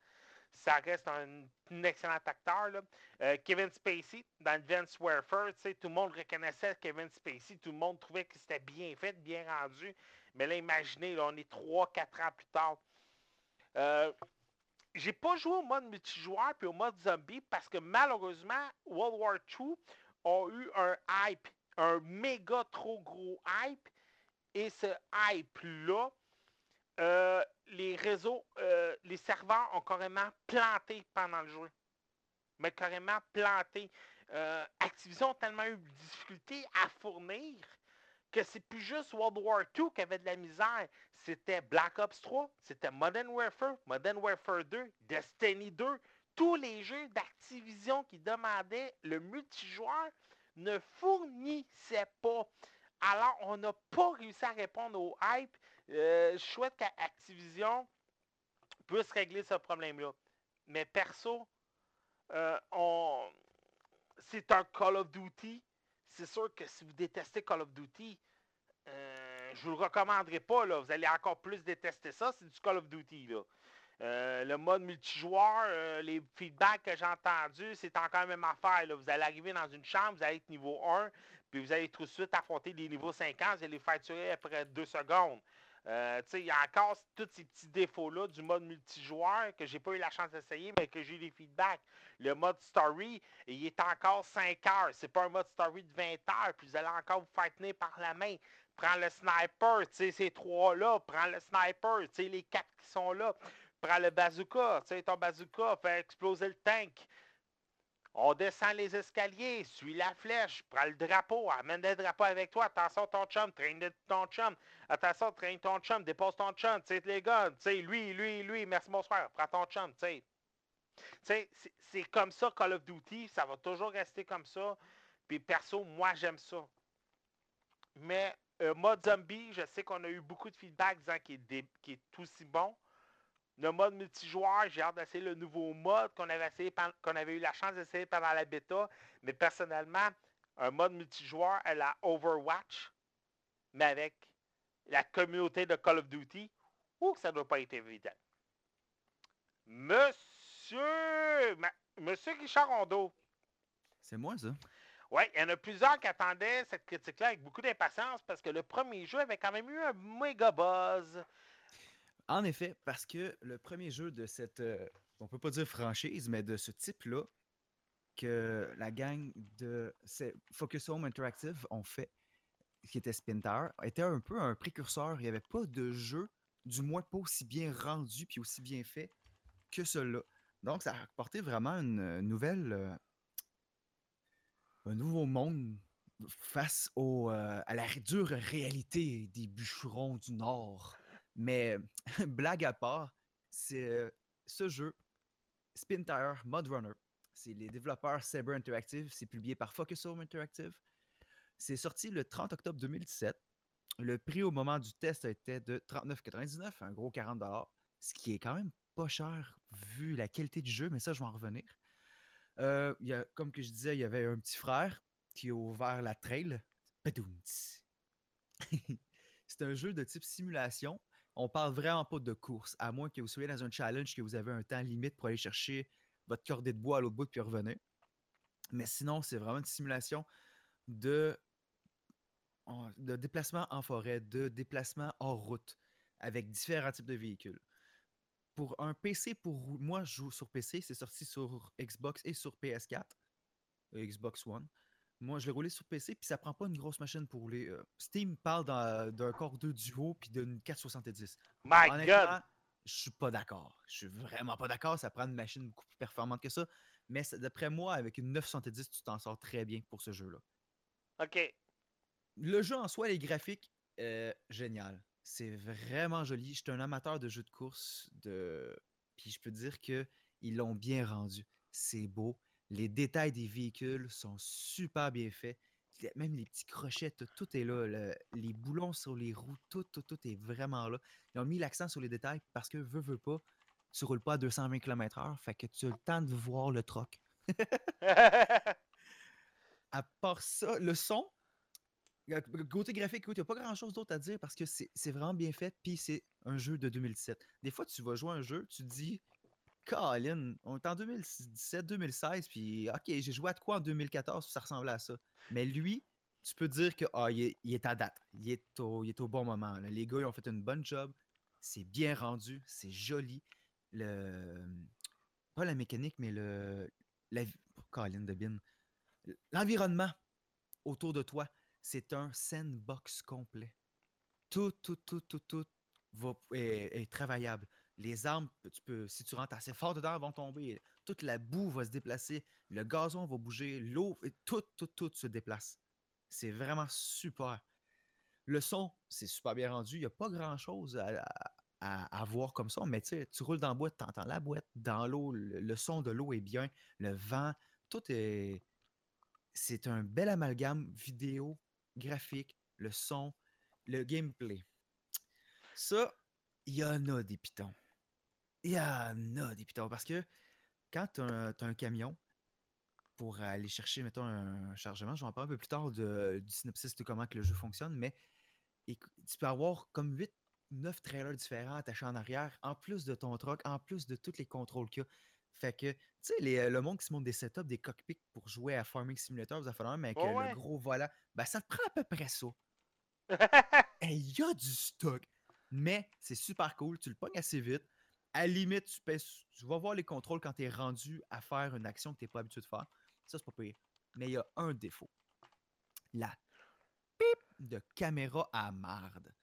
Ça reste un, excellent acteur. Là. Euh, Kevin Spacey, dans Advanced Warfare, tout le monde reconnaissait Kevin Spacey, tout le monde trouvait que c'était bien fait, bien rendu. Mais là, imaginez, on est 3-4 ans plus tard. Euh, j'ai pas joué au mode multijoueur puis au mode zombie parce que malheureusement, World War II a eu un hype, un méga trop gros hype. Et ce hype-là, euh, les réseaux, euh, les serveurs ont carrément planté pendant le jeu. Mais carrément planté. Euh, Activision a tellement eu de difficultés à fournir que c'est plus juste World War II qui avait de la misère. C'était Black Ops 3, c'était Modern Warfare, Modern Warfare 2, Destiny 2. Tous les jeux d'Activision qui demandaient le multijoueur ne fournissaient pas. Alors, on n'a pas réussi à répondre au hype. Euh, je souhaite qu'Activision puisse régler ce problème-là. Mais perso, euh, c'est un Call of Duty c'est sûr que si vous détestez Call of Duty, euh, je vous le recommanderai pas. Là. Vous allez encore plus détester ça. C'est du Call of Duty. Euh, le mode multijoueur, les feedbacks que j'ai entendus, c'est encore la même affaire. Là. Vous allez arriver dans une chambre, vous allez être niveau 1, puis vous allez tout de suite affronter des niveaux 50, vous allez les faire tuer après deux secondes. Euh, il y a encore tous ces petits défauts-là du mode multijoueur que j'ai pas eu la chance d'essayer, mais que j'ai eu des feedbacks. Le mode story, il est encore 5 heures. C'est pas un mode story de 20 heures, puis vous allez encore vous faire tenir par la main. Prends le sniper, ces trois-là, prends le sniper, les quatre qui sont là. Prends le bazooka, ton bazooka, fait exploser le tank. On descend les escaliers, suis la flèche, prends le drapeau, amène le drapeau avec toi. Attention ton chum, traîne ton chum. Attention, traîne ton chum, dépose ton chum, tu sais, les gars, tu sais, lui, lui, lui, merci frère, prends ton chum, tu sais. C'est comme ça Call of Duty, ça va toujours rester comme ça. Puis perso, moi j'aime ça. Mais euh, mode zombie, je sais qu'on a eu beaucoup de feedback disant qu'il est, est aussi bon. Le mode multijoueur, j'ai hâte d'essayer le nouveau mode qu'on avait, essayé, qu'on avait eu la chance d'essayer pendant la bêta. Mais personnellement, un mode multijoueur à la Overwatch, mais avec la communauté de Call of Duty, ou ça ne doit pas être évident. Monsieur, Monsieur Richard Rondeau.
C'est moi, ça.
Oui, il y en a plusieurs qui attendaient cette critique-là avec beaucoup d'impatience parce que le premier jeu avait quand même eu un méga buzz.
En effet, parce que le premier jeu de cette, euh, on peut pas dire franchise, mais de ce type-là, que la gang de Focus Home Interactive ont fait, qui était Spin Tower, était un peu un précurseur. Il n'y avait pas de jeu, du moins pas aussi bien rendu puis aussi bien fait que cela. Donc, ça a apporté vraiment une euh, nouvelle, euh, un nouveau monde face au, euh, à la dure réalité des bûcherons du Nord. Mais blague à part, c'est euh, ce jeu, Spin Tire Mud Runner. C'est les développeurs Saber Interactive. C'est publié par Focus Home Interactive. C'est sorti le 30 octobre 2017. Le prix au moment du test était de 39,99, un gros 40 ce qui est quand même pas cher vu la qualité du jeu, mais ça, je vais en revenir. Euh, y a, comme que je disais, il y avait un petit frère qui a ouvert la trail. C'est un jeu de type simulation. On parle vraiment pas de course, à moins que vous soyez dans un challenge que vous avez un temps limite pour aller chercher votre cordée de bois à l'autre bout puis revenir. Mais sinon, c'est vraiment une simulation de, de déplacement en forêt, de déplacement hors route, avec différents types de véhicules. Pour un PC, pour moi, je joue sur PC, c'est sorti sur Xbox et sur PS4, euh, Xbox One. Moi, je l'ai roulé sur PC, puis ça prend pas une grosse machine pour rouler. euh, Steam parle d'un Core 2 Duo puis d'une 470.
My God!
Je suis pas d'accord. Je suis vraiment pas d'accord. Ça prend une machine beaucoup plus performante que ça. Mais d'après moi, avec une 970, tu t'en sors très bien pour ce jeu-là.
OK.
Le jeu en soi, les graphiques, euh, génial. C'est vraiment joli. Je suis un amateur de jeux de course. De... Puis je peux dire que ils l'ont bien rendu. C'est beau. Les détails des véhicules sont super bien faits. Même les petits crochets, tout, tout est là. le- les boulons sur les roues, tout, tout, tout est vraiment là. Ils ont mis l'accent sur les détails parce que, veux, veux pas, tu roules pas à 220 km/h. Fait que tu as le temps de voir le troc. À part ça, le son, côté graphique, écoute, il n'y a pas grand chose d'autre à dire parce que c'est c'est vraiment bien fait, puis c'est un jeu de 2017. Des fois, tu vas jouer à un jeu, tu te dis, Colin, on est en 2017-2016, puis ok, j'ai joué à de quoi en 2014, ça ressemblait à ça. Mais lui, tu peux dire que ah, il, est, il à date, il est au, bon moment. Les gars, ils ont fait une bonne job, c'est bien rendu, c'est joli. Le, pas la mécanique, mais le, la, Colin de Bin. L'environnement autour de toi, c'est un sandbox complet. Tout, tout, tout, tout, tout va, est travaillable. Les peux, si tu rentres assez fort dedans, vont tomber. Toute la boue va se déplacer. Le gazon va bouger. L'eau, tout, tout, tout se déplace. C'est vraiment super. Le son, c'est super bien rendu. Il n'y a pas grand-chose à, à- voir comme ça, mais tu roules dans la boîte, tu entends la boîte. Dans l'eau, le, le son de l'eau est bien. Le vent, tout est. C'est un bel amalgame vidéo, graphique, le son, le gameplay. Ça, il y en a des pitons. Il y en a des pitons. Parce que quand tu as, un camion pour aller chercher, mettons, un chargement, je vais en parler un peu plus tard de- du synopsis de comment que le jeu fonctionne, mais tu peux avoir comme 8, 9 trailers différents attachés en arrière, en plus de ton truck, en plus de tous les contrôles qu'il y a. Fait que, tu sais, euh, le monde qui se monte des setups, des cockpits pour jouer à Farming Simulator, vous avez fait mais avec
ouais.
le gros volant, ben ça te prend à peu près ça. Et il y a du stock. Mais c'est super cool. Tu le pognes assez vite. À la limite, tu, pèses- tu vas voir les contrôles quand tu es rendu à faire une action que tu n'es pas habitué de faire. Ça, c'est pas pire. Mais il y a un défaut. La pip de caméra à marde.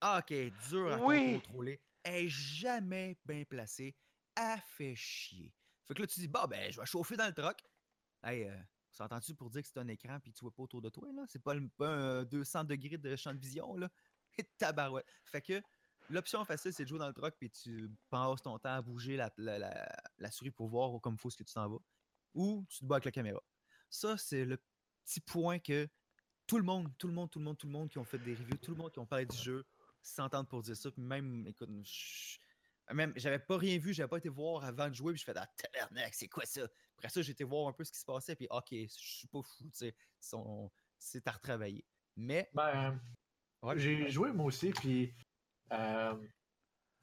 Ok, dur à
Oui.
contrôler. Elle est jamais bien placée. Elle fait chier. Fait que là, tu dis, bah, ben, je vais chauffer dans le truck. Hey, euh, s'entends-tu pour dire que c'est un écran puis tu vois pas autour de toi, là? C'est pas, le- pas un 200 degrés de champ de vision, là? Tabarouette. Fait que l'option facile, c'est de jouer dans le truck puis tu passes ton temps à bouger la, la- la- la souris pour voir comme il faut ce que tu t'en vas. Ou tu te bats avec la caméra. Ça, c'est le petit point que tout le monde, tout le monde, tout le monde, tout le monde qui ont fait des reviews, tout le monde qui ont parlé du jeu s'entendent pour dire ça. Puis même, écoute, je- même, j'avais pas rien vu, j'avais pas été voir avant de jouer, puis je fais ah, tabarnak, c'est quoi ça? Après ça, j'ai été voir un peu ce qui se passait, puis ok, je suis pas fou, tu sais, c'est à retravailler. Mais,
Ben,
Ouais.
j'ai joué moi aussi, puis. Euh,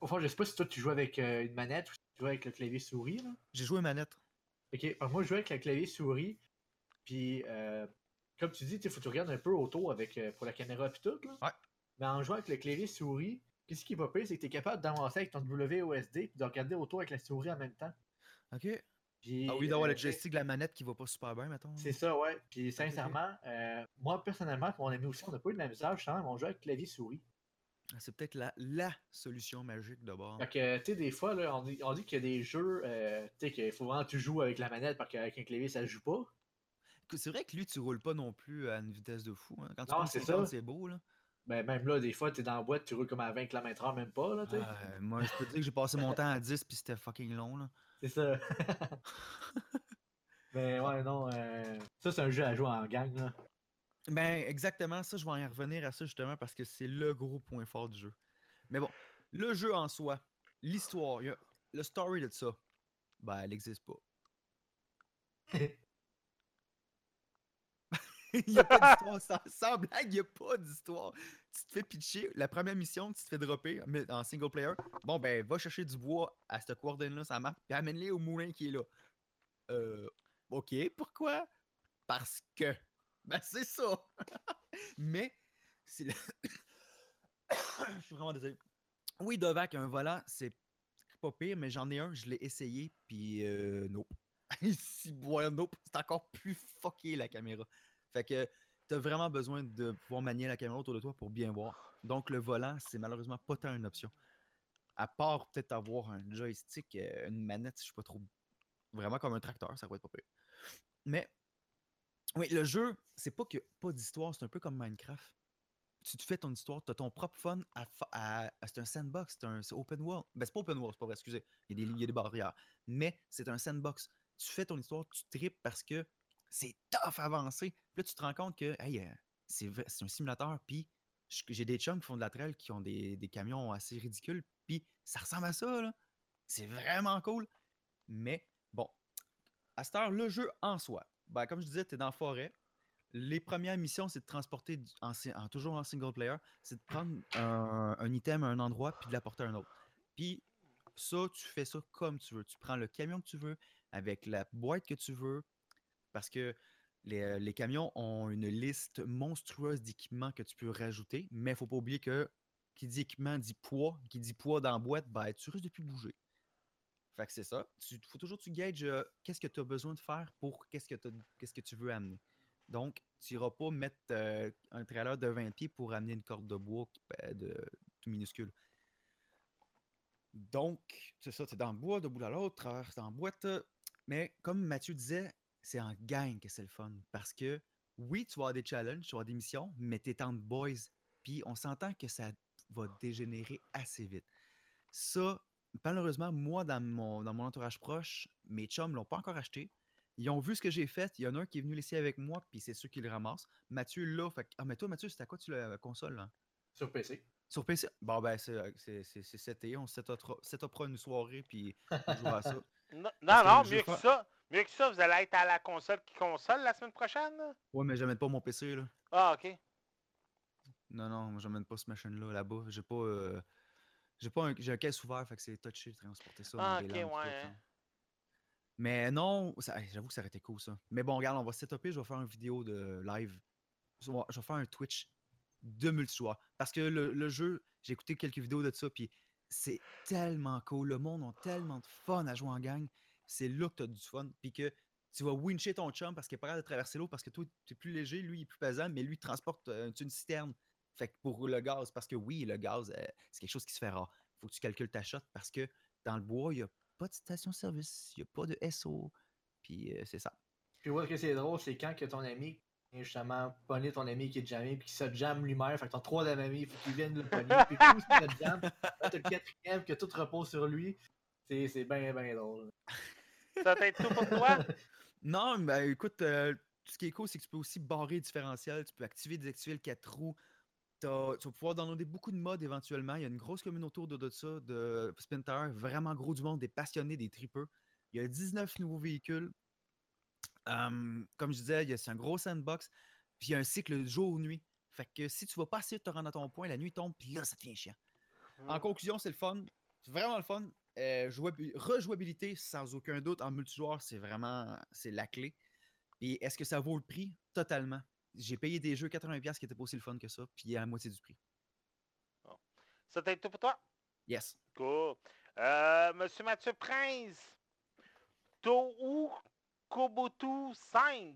au fond, je sais pas si toi tu joues avec euh, une manette ou si tu joues avec le clavier souris.
J'ai joué manette.
Ok, alors moi je jouais avec le clavier souris, puis euh, comme tu dis, il faut que tu regardes un peu autour avec, euh, pour la caméra et tout. Là.
Ouais.
Mais en jouant avec le clavier souris, qu'est-ce qui pas pire, c'est que tu es capable d'avancer avec ton WOSD et de regarder autour avec la souris en même temps.
Ok.
Puis,
Ah oui, d'avoir
euh,
le joystick de la manette qui va pas super bien, mettons.
C'est ça, ouais. Puis sincèrement, euh, moi personnellement, pour mon ami aussi, on n'a pas eu de la misère justement, mais on joue avec clavier souris.
Ah, C'est peut-être la, la solution magique de bord.
Fait que, tu sais, des fois, là, on dit, on dit qu'il y a des jeux, euh, tu sais, qu'il faut vraiment que tu joues avec la manette parce qu'avec un clavier, ça joue pas.
C'est vrai que lui, tu roules pas non plus à une vitesse de fou. hein. Quand tu
Non, c'est
50,
ça.
c'est beau, là.
Ben, même là, des fois, tu es dans la boîte, tu roules comme à 20 km/h, même pas, là, tu sais.
Euh, moi, je peux te dire que j'ai passé mon temps à 10 puis c'était fucking long, là.
C'est ça. Mais ouais, non, euh, ça, c'est un jeu à jouer en gang, là.
Ben, exactement, ça, je vais en revenir à ça justement parce que c'est le gros point fort du jeu. Mais bon, le jeu en soi, l'histoire, le story de ça, ben, elle n'existe pas. Il n'y a pas d'histoire, sans, sans blague, il n'y a pas d'histoire. Tu te fais pitcher, la première mission, tu te fais dropper mais en single player. Bon, ben, va chercher du bois à cette coordonnée-là, ça map, puis amène-les au moulin qui est là. Euh, ok, pourquoi? Parce que. Ben, c'est ça! mais, c'est le- Je suis vraiment désolé. Oui, Dovac, un volant, c'est pas pire, mais j'en ai un, je l'ai essayé, puis euh, nope. Ici, bois, nope, c'est encore plus fucké la caméra. Fait que t'as vraiment besoin de pouvoir manier la caméra autour de toi pour bien voir. Donc, le volant, c'est malheureusement pas tant une option. À part peut-être avoir un joystick, euh, une manette, je sais pas trop. Vraiment comme un tracteur, ça va être pas pire. Mais, oui, le jeu, c'est pas que pas d'histoire, c'est un peu comme Minecraft. Tu te fais ton histoire, tu as ton propre fun à, c'est un sandbox, c'est un open world. Ben, c'est pas open world, c'est pas vrai, excusez. Il y a des, il y a des barrières. Mais c'est un sandbox. Tu fais ton histoire, tu tripes parce que c'est tough à avancer. Puis là, tu te rends compte que hey, euh, c'est un simulateur. Puis j'ai des chums qui font de la trail qui ont des, des camions assez ridicules. Puis ça ressemble à ça. C'est vraiment cool. Mais bon, à cette heure, le jeu en soi, ben, comme je disais, tu es dans la forêt. Les premières missions, c'est de transporter, en, toujours en single player, c'est de prendre un, item à un endroit puis de l'apporter à un autre. Puis ça, tu fais ça comme tu veux. Tu prends le camion que tu veux, avec la boîte que tu veux, parce que les, euh, camions ont une liste monstrueuse d'équipements que tu peux rajouter, mais il faut pas oublier que qui dit équipement dit poids, qui dit poids dans la boîte, ben, tu risques de plus bouger. Que c'est ça. Il faut toujours que tu gages euh, qu'est-ce que tu as besoin de faire pour qu'est-ce que, tu veux amener. Donc, tu n'iras pas mettre euh, un trailer de 20 pieds pour amener une corde de bois de, tout minuscule. Donc, c'est ça, tu es dans le bois, de bout à l'autre, traverse la boîte. Mais comme Mathieu disait, c'est en gang que c'est le fun. Parce que oui, tu vas avoir des challenges, tu vas avoir des missions, mais t'es en boys. Puis on s'entend que ça va dégénérer assez vite. Ça, malheureusement, moi, dans mon, dans mon entourage proche, mes chums l'ont pas encore acheté. Ils ont vu ce que j'ai fait. Il y en a un qui est venu laisser avec moi, puis c'est sûr qu'il le ramasse. Mathieu, là, fait Ah, mais toi, Mathieu, c'était à quoi tu la console, là?
Sur PC.
Sur PC? Bon, ben, c'est euh, c'est- c'est- c'est seté. On setupera setupera une soirée, puis on jouera à ça.
Non, non, mieux que ça. Mieux que ça, vous allez être à la console qui console la semaine prochaine? là?
Ouais, mais j'amène pas mon PC, là.
Ah, ok.
Non, non, moi, j'amène pas ce machine-là là-bas. J'ai pas. euh, J'ai pas un... J'ai un caisse ouvert, fait que c'est touché de transporter ça.
Ah, ok, ouais, hein.
Mais non, ça- j'avoue que ça aurait été cool ça. Mais bon, regarde, on va setuper, je vais faire une vidéo de live. Je vais je vais faire un Twitch de multijoueur. Parce que le, le jeu, j'ai écouté quelques vidéos de ça, puis c'est tellement cool. Le monde a tellement de fun à jouer en gang. C'est là que tu as du fun. Puis que tu vas wincher ton chum parce qu'il est pas capable de traverser l'eau parce que toi, tu es plus léger, lui, il est plus pesant, mais lui, il transporte euh, une citerne. Fait que pour le gaz, parce que oui, le gaz, euh, c'est quelque chose qui se fait rare. Faut que tu calcules ta shot parce que dans le bois, il n'y a pas de station-service, il n'y a pas de SO. Puis euh, c'est ça.
Puis où est-ce que c'est drôle, c'est quand que ton ami vient justement pogner ton ami qui est jamais puis qui se jamme lui-même. Fait que t'as trois amis, il faut qu'ils viennent le pogner. Puis tout se te jamme. Là, t'as le quatrième que tout repose sur lui. C'est c'est bien, bien drôle.
Ça va être tout pour toi?
Non, mais écoute, euh, ce qui est cool, c'est que tu peux aussi barrer le différentiel, tu peux activer, désactiver le 4 roues. Tu vas pouvoir downloader beaucoup de modes éventuellement. Il y a une grosse communauté autour de ça, de Sprinter, vraiment gros du monde, des passionnés, des tripeux. Il y a 19 nouveaux véhicules. Comme je disais, c'est un gros sandbox. Puis il y a un cycle jour-nuit. Fait que si tu vas pas essayer de te rendre à ton point, la nuit tombe, puis là, ça devient chiant. En conclusion, c'est le fun. C'est vraiment le fun. Euh, jouabi- rejouabilité, sans aucun doute, en multijoueur, c'est vraiment c'est la clé. Et est-ce que ça vaut le prix? Totalement. J'ai payé des jeux 80$ qui étaient pas aussi le fun que ça, puis à la moitié du prix.
Ça t'a été tout pour toi?
Yes.
Cool. Euh, Monsieur Mathieu Prince, Tohu Kobutu 5.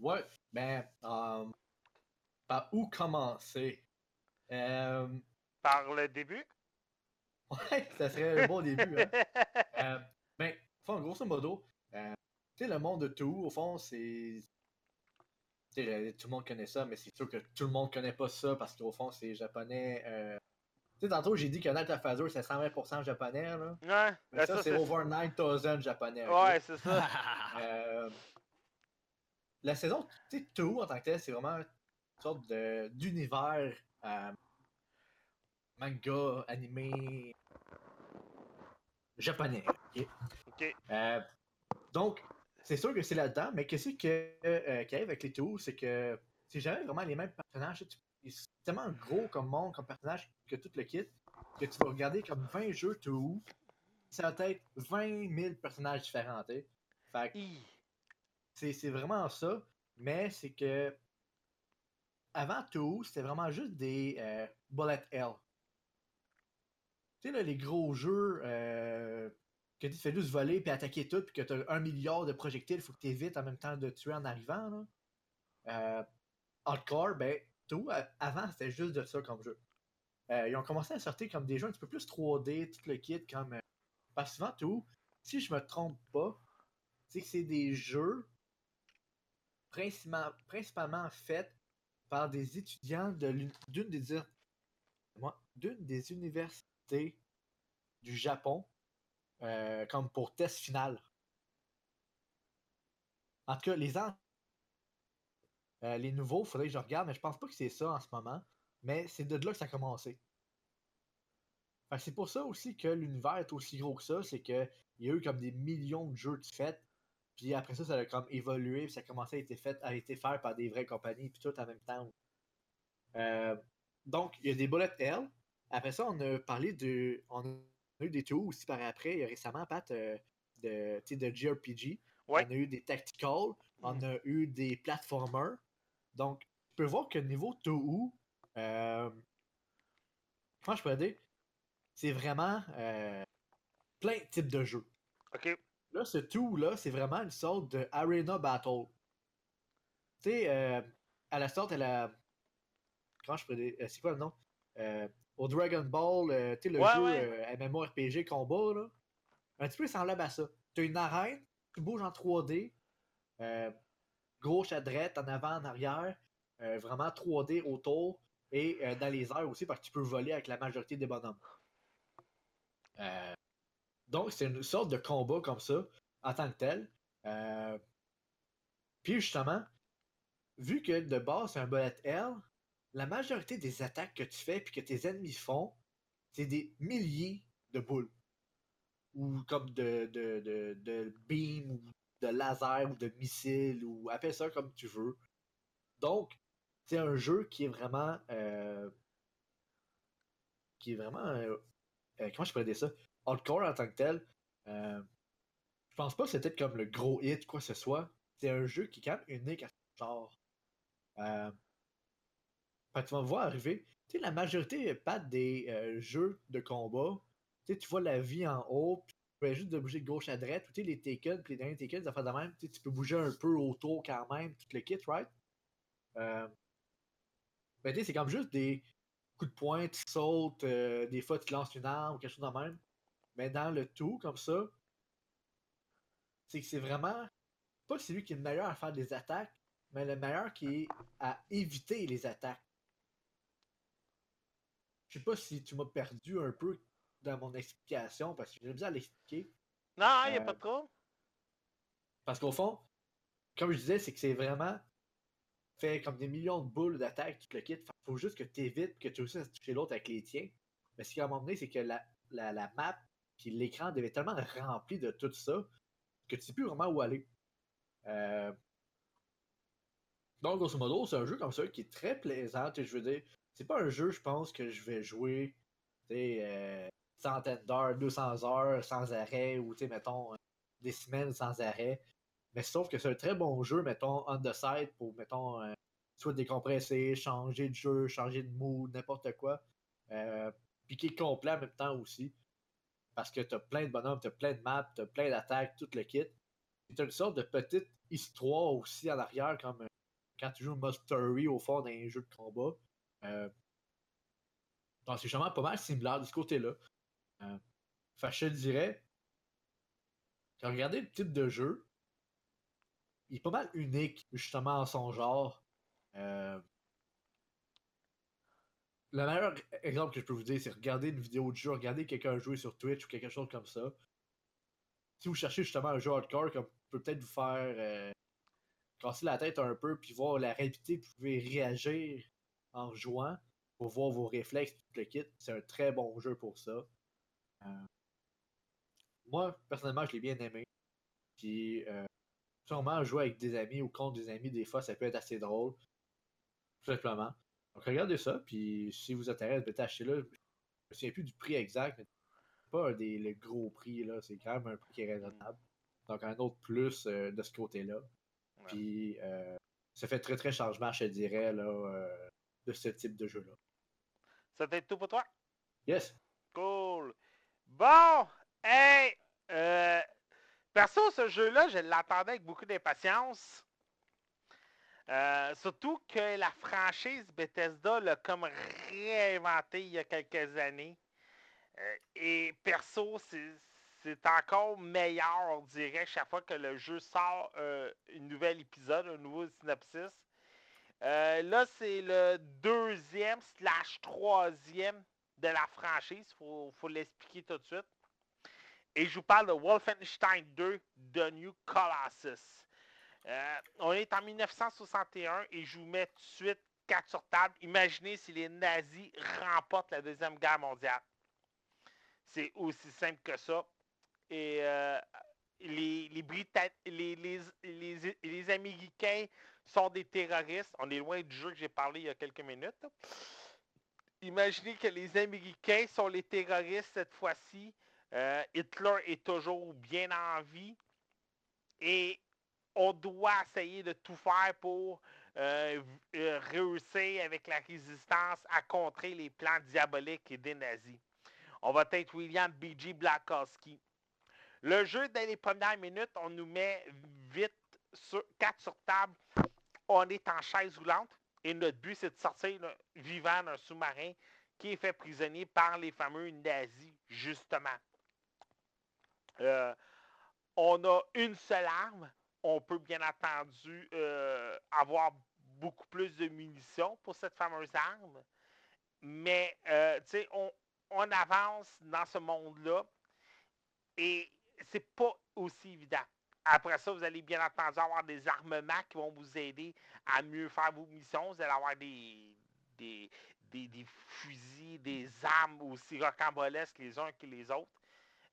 Ouais, ben, euh, par où commencer? Euh,
Par le début?
ouais, ça serait un bon début. Hein? Euh, ben, enfin, grosso modo, euh, tu sais, le monde de tout, au fond, c'est. Tout le monde connaît ça, mais c'est sûr que tout le monde connaît pas ça parce qu'au fond, c'est japonais. euh, Tu sais, tantôt, j'ai dit que Night of Azure, c'est 120% japonais, là.
Ouais,
Mais
ben
ça,
ça,
c'est over 9000 japonais.
Ouais, c'est ça.
Euh, la saison, tu sais, tout en tant que tel, c'est vraiment une sorte de- d'univers euh, manga, animé japonais. ok? Donc, c'est sûr que c'est là-dedans, mais qu'est-ce que, euh, qui arrive avec les Toho, c'est que c'est jamais vraiment les mêmes personnages. C'est tellement gros comme monde, comme personnage, que tout le kit, que tu vas regarder comme 20 jeux Toho, ça va être 20 000 personnages différents. Fait c'est vraiment ça, mais c'est que avant tout, c'était vraiment juste des euh, bullet hell. Tu sais, là, les gros jeux euh, que tu fais juste voler puis attaquer tout, puis que tu as un milliard de projectiles, faut que tu évites en même temps de tuer en arrivant. Là. Euh, hardcore, ben, tout, euh, avant, c'était juste de ça comme jeu. Euh, ils ont commencé à sortir comme des jeux un petit peu plus 3D, tout le kit, comme. euh, parce souvent, tout, si je me trompe pas, c'est que c'est des jeux principalement, faits par des étudiants d'une d'une des universités du Japon euh, comme pour test final. En tout cas, les an- euh, les nouveaux, il faudrait que je regarde, mais je pense pas que c'est ça en ce moment. Mais c'est de là que ça a commencé. C'est pour ça aussi que l'univers est aussi gros que ça, c'est que il y a eu comme des millions de jeux de fait, puis après ça, ça a comme évolué, puis ça a commencé à être fait, à fait par des vraies compagnies, puis tout en même temps. Euh, donc, il y a des bullet hell. Après ça, on a parlé de. On a eu des tours aussi par après. Il y a récemment, Pat, euh, de, de JRPG.
Ouais.
On a eu des tactical. On a eu des platformers. Donc, tu peux voir que niveau Tohu, euh, comment je pourrais dire, c'est vraiment euh, plein de types de jeux.
OK.
Là, ce tout-là, c'est vraiment une sorte de Arena Battle. Tu sais, euh, à la sorte, elle a. Comment je pourrais dire euh, C'est quoi le nom? Euh, Au Dragon Ball, euh, tu sais, le
Ouais,
jeu
ouais.
euh, MMORPG combat, là. Un petit peu semblable à ça. Tu as une arène, tu bouges en 3D, euh, gauche à droite, en avant, en arrière, vraiment 3D autour, et dans les airs aussi, parce que tu peux voler avec la majorité des bonhommes. Donc, c'est une sorte de combat comme ça, en tant que tel. Puis justement, vu que de base, c'est un bullet hell, la majorité des attaques que tu fais puis que tes ennemis font, c'est des milliers de boules. Ou comme de, de, de, de beams, ou de lasers, ou de missiles, ou appelle ça comme tu veux. Donc, c'est un jeu qui est vraiment. euh, qui est vraiment. euh, euh, comment je pourrais dire ça? Hardcore en tant que tel. euh, je pense pas que c'était comme le gros hit, quoi que ce soit. C'est un jeu qui est quand même unique à son genre. Tu vas voir arriver. Tu sais, la majorité, pas des euh, jeux de combat, tu sais, tu vois la vie en haut, tu peux juste de bouger de gauche à droite, ou tu sais, les Taken, puis les derniers Taken, ça fait de même, tu peux bouger un peu autour quand même, tout le kit, right? Euh, ben, tu sais, c'est comme juste des coups de poing, tu sautes, euh, des fois tu lances une arme ou quelque chose de même. Mais dans le tout, comme ça, c'est que c'est vraiment pas celui qui est le meilleur à faire des attaques, mais le meilleur qui est à éviter les attaques. Je sais pas si tu m'as perdu un peu dans mon explication parce que j'ai besoin à l'expliquer.
Non, il n'y a
Euh,
pas de trouble.
Parce qu'au fond, comme je disais, c'est que c'est vraiment fait comme des millions de boules d'attaque, tout le kit. Fait faut juste que tu évites, que tu réussisses à toucher l'autre avec les tiens. Mais ce qui à un moment donné, c'est que la, la, la map puis l'écran devait tellement être rempli de tout ça que tu sais plus vraiment où aller. Euh, Donc, grosso modo, c'est un jeu comme ça qui est très plaisant. Je veux dire, c'est pas un jeu, je pense, que je vais jouer euh, centaines d'heures, 200 heures sans arrêt, ou mettons, euh, des semaines sans arrêt. Mais sauf que c'est un très bon jeu, mettons, on the side pour, mettons, euh, soit décompresser, changer de jeu, changer de mood, n'importe quoi. euh, puis qui est complet en même temps aussi. Parce que tu as plein de bonhommes, tu as plein de maps, tu as plein d'attaques, tout le kit. As une sorte de petite histoire aussi en arrière, comme quand tu joues mode story au fond d'un jeu de combat. Euh, donc c'est justement pas mal similaire de ce côté-là. Euh, fait que je te dirais, regardez le type de jeu, il est pas mal unique justement en son genre. Euh, le meilleur exemple que je peux vous dire, c'est regarder une vidéo de jeu, regarder quelqu'un jouer sur Twitch ou quelque chose comme ça. Si vous cherchez justement un jeu hardcore, comme peut peut-être vous faire euh, casser la tête un peu, puis voir la rapidité vous pouvez réagir en jouant pour voir vos réflexes, tout le kit, c'est un très bon jeu pour ça. Euh, moi, personnellement, je l'ai bien aimé. Puis, euh, sûrement jouer avec des amis ou contre des amis, des fois, ça peut être assez drôle. Tout simplement. Donc, regardez ça, puis si vous intéresse, peut-être acheter-le. Je me souviens plus du prix exact, mais pas des, le gros prix, là. C'est quand même un prix qui est raisonnable. Donc, un autre plus euh, de ce côté-là.
Ouais.
Puis, ça fait très, très changement, je te dirais, là, de ce type de jeu-là.
Ça va être tout pour toi?
Yes!
Cool. Bon, hey, euh, perso, ce jeu-là, je l'attendais avec beaucoup d'impatience. Euh, surtout que la franchise Bethesda l'a comme réinventé il y a quelques années. Euh, et perso, c'est encore meilleur, on dirait, chaque fois que le jeu sort un nouvel épisode, un nouveau synopsis. Euh, là, c'est le deuxième slash troisième de la franchise. Il faut, l'expliquer tout de suite. Et je vous parle de Wolfenstein 2 The New Colossus. Euh, on est en 1961 et je vous mets tout de suite 4 sur table. Imaginez si les nazis remportent la Deuxième Guerre mondiale. C'est aussi simple que ça. Et euh, les, les- les Américains sont des terroristes. On est loin du jeu que j'ai parlé il y a quelques minutes. Imaginez que les Américains sont les terroristes cette fois-ci. Euh, Hitler est toujours bien en vie. Et on doit essayer de tout faire pour euh, euh, réussir avec la résistance à contrer les plans diaboliques des nazis. On va être William B.G. Blakowski. Le jeu, dès les premières minutes, on nous met vite sur, 4 sur table. On est en chaise roulante et notre but, c'est de sortir vivant d'un sous-marin qui est fait prisonnier par les fameux nazis, justement. Euh, on a une seule arme. On peut bien entendu euh, avoir beaucoup plus de munitions pour cette fameuse arme. Mais, euh, tu on avance dans ce monde-là et c'est pas aussi évident. Après ça, vous allez bien entendu avoir des armements qui vont vous aider à mieux faire vos missions. Vous allez avoir des, des, des, fusils, des armes aussi rocambolesques les uns que les autres,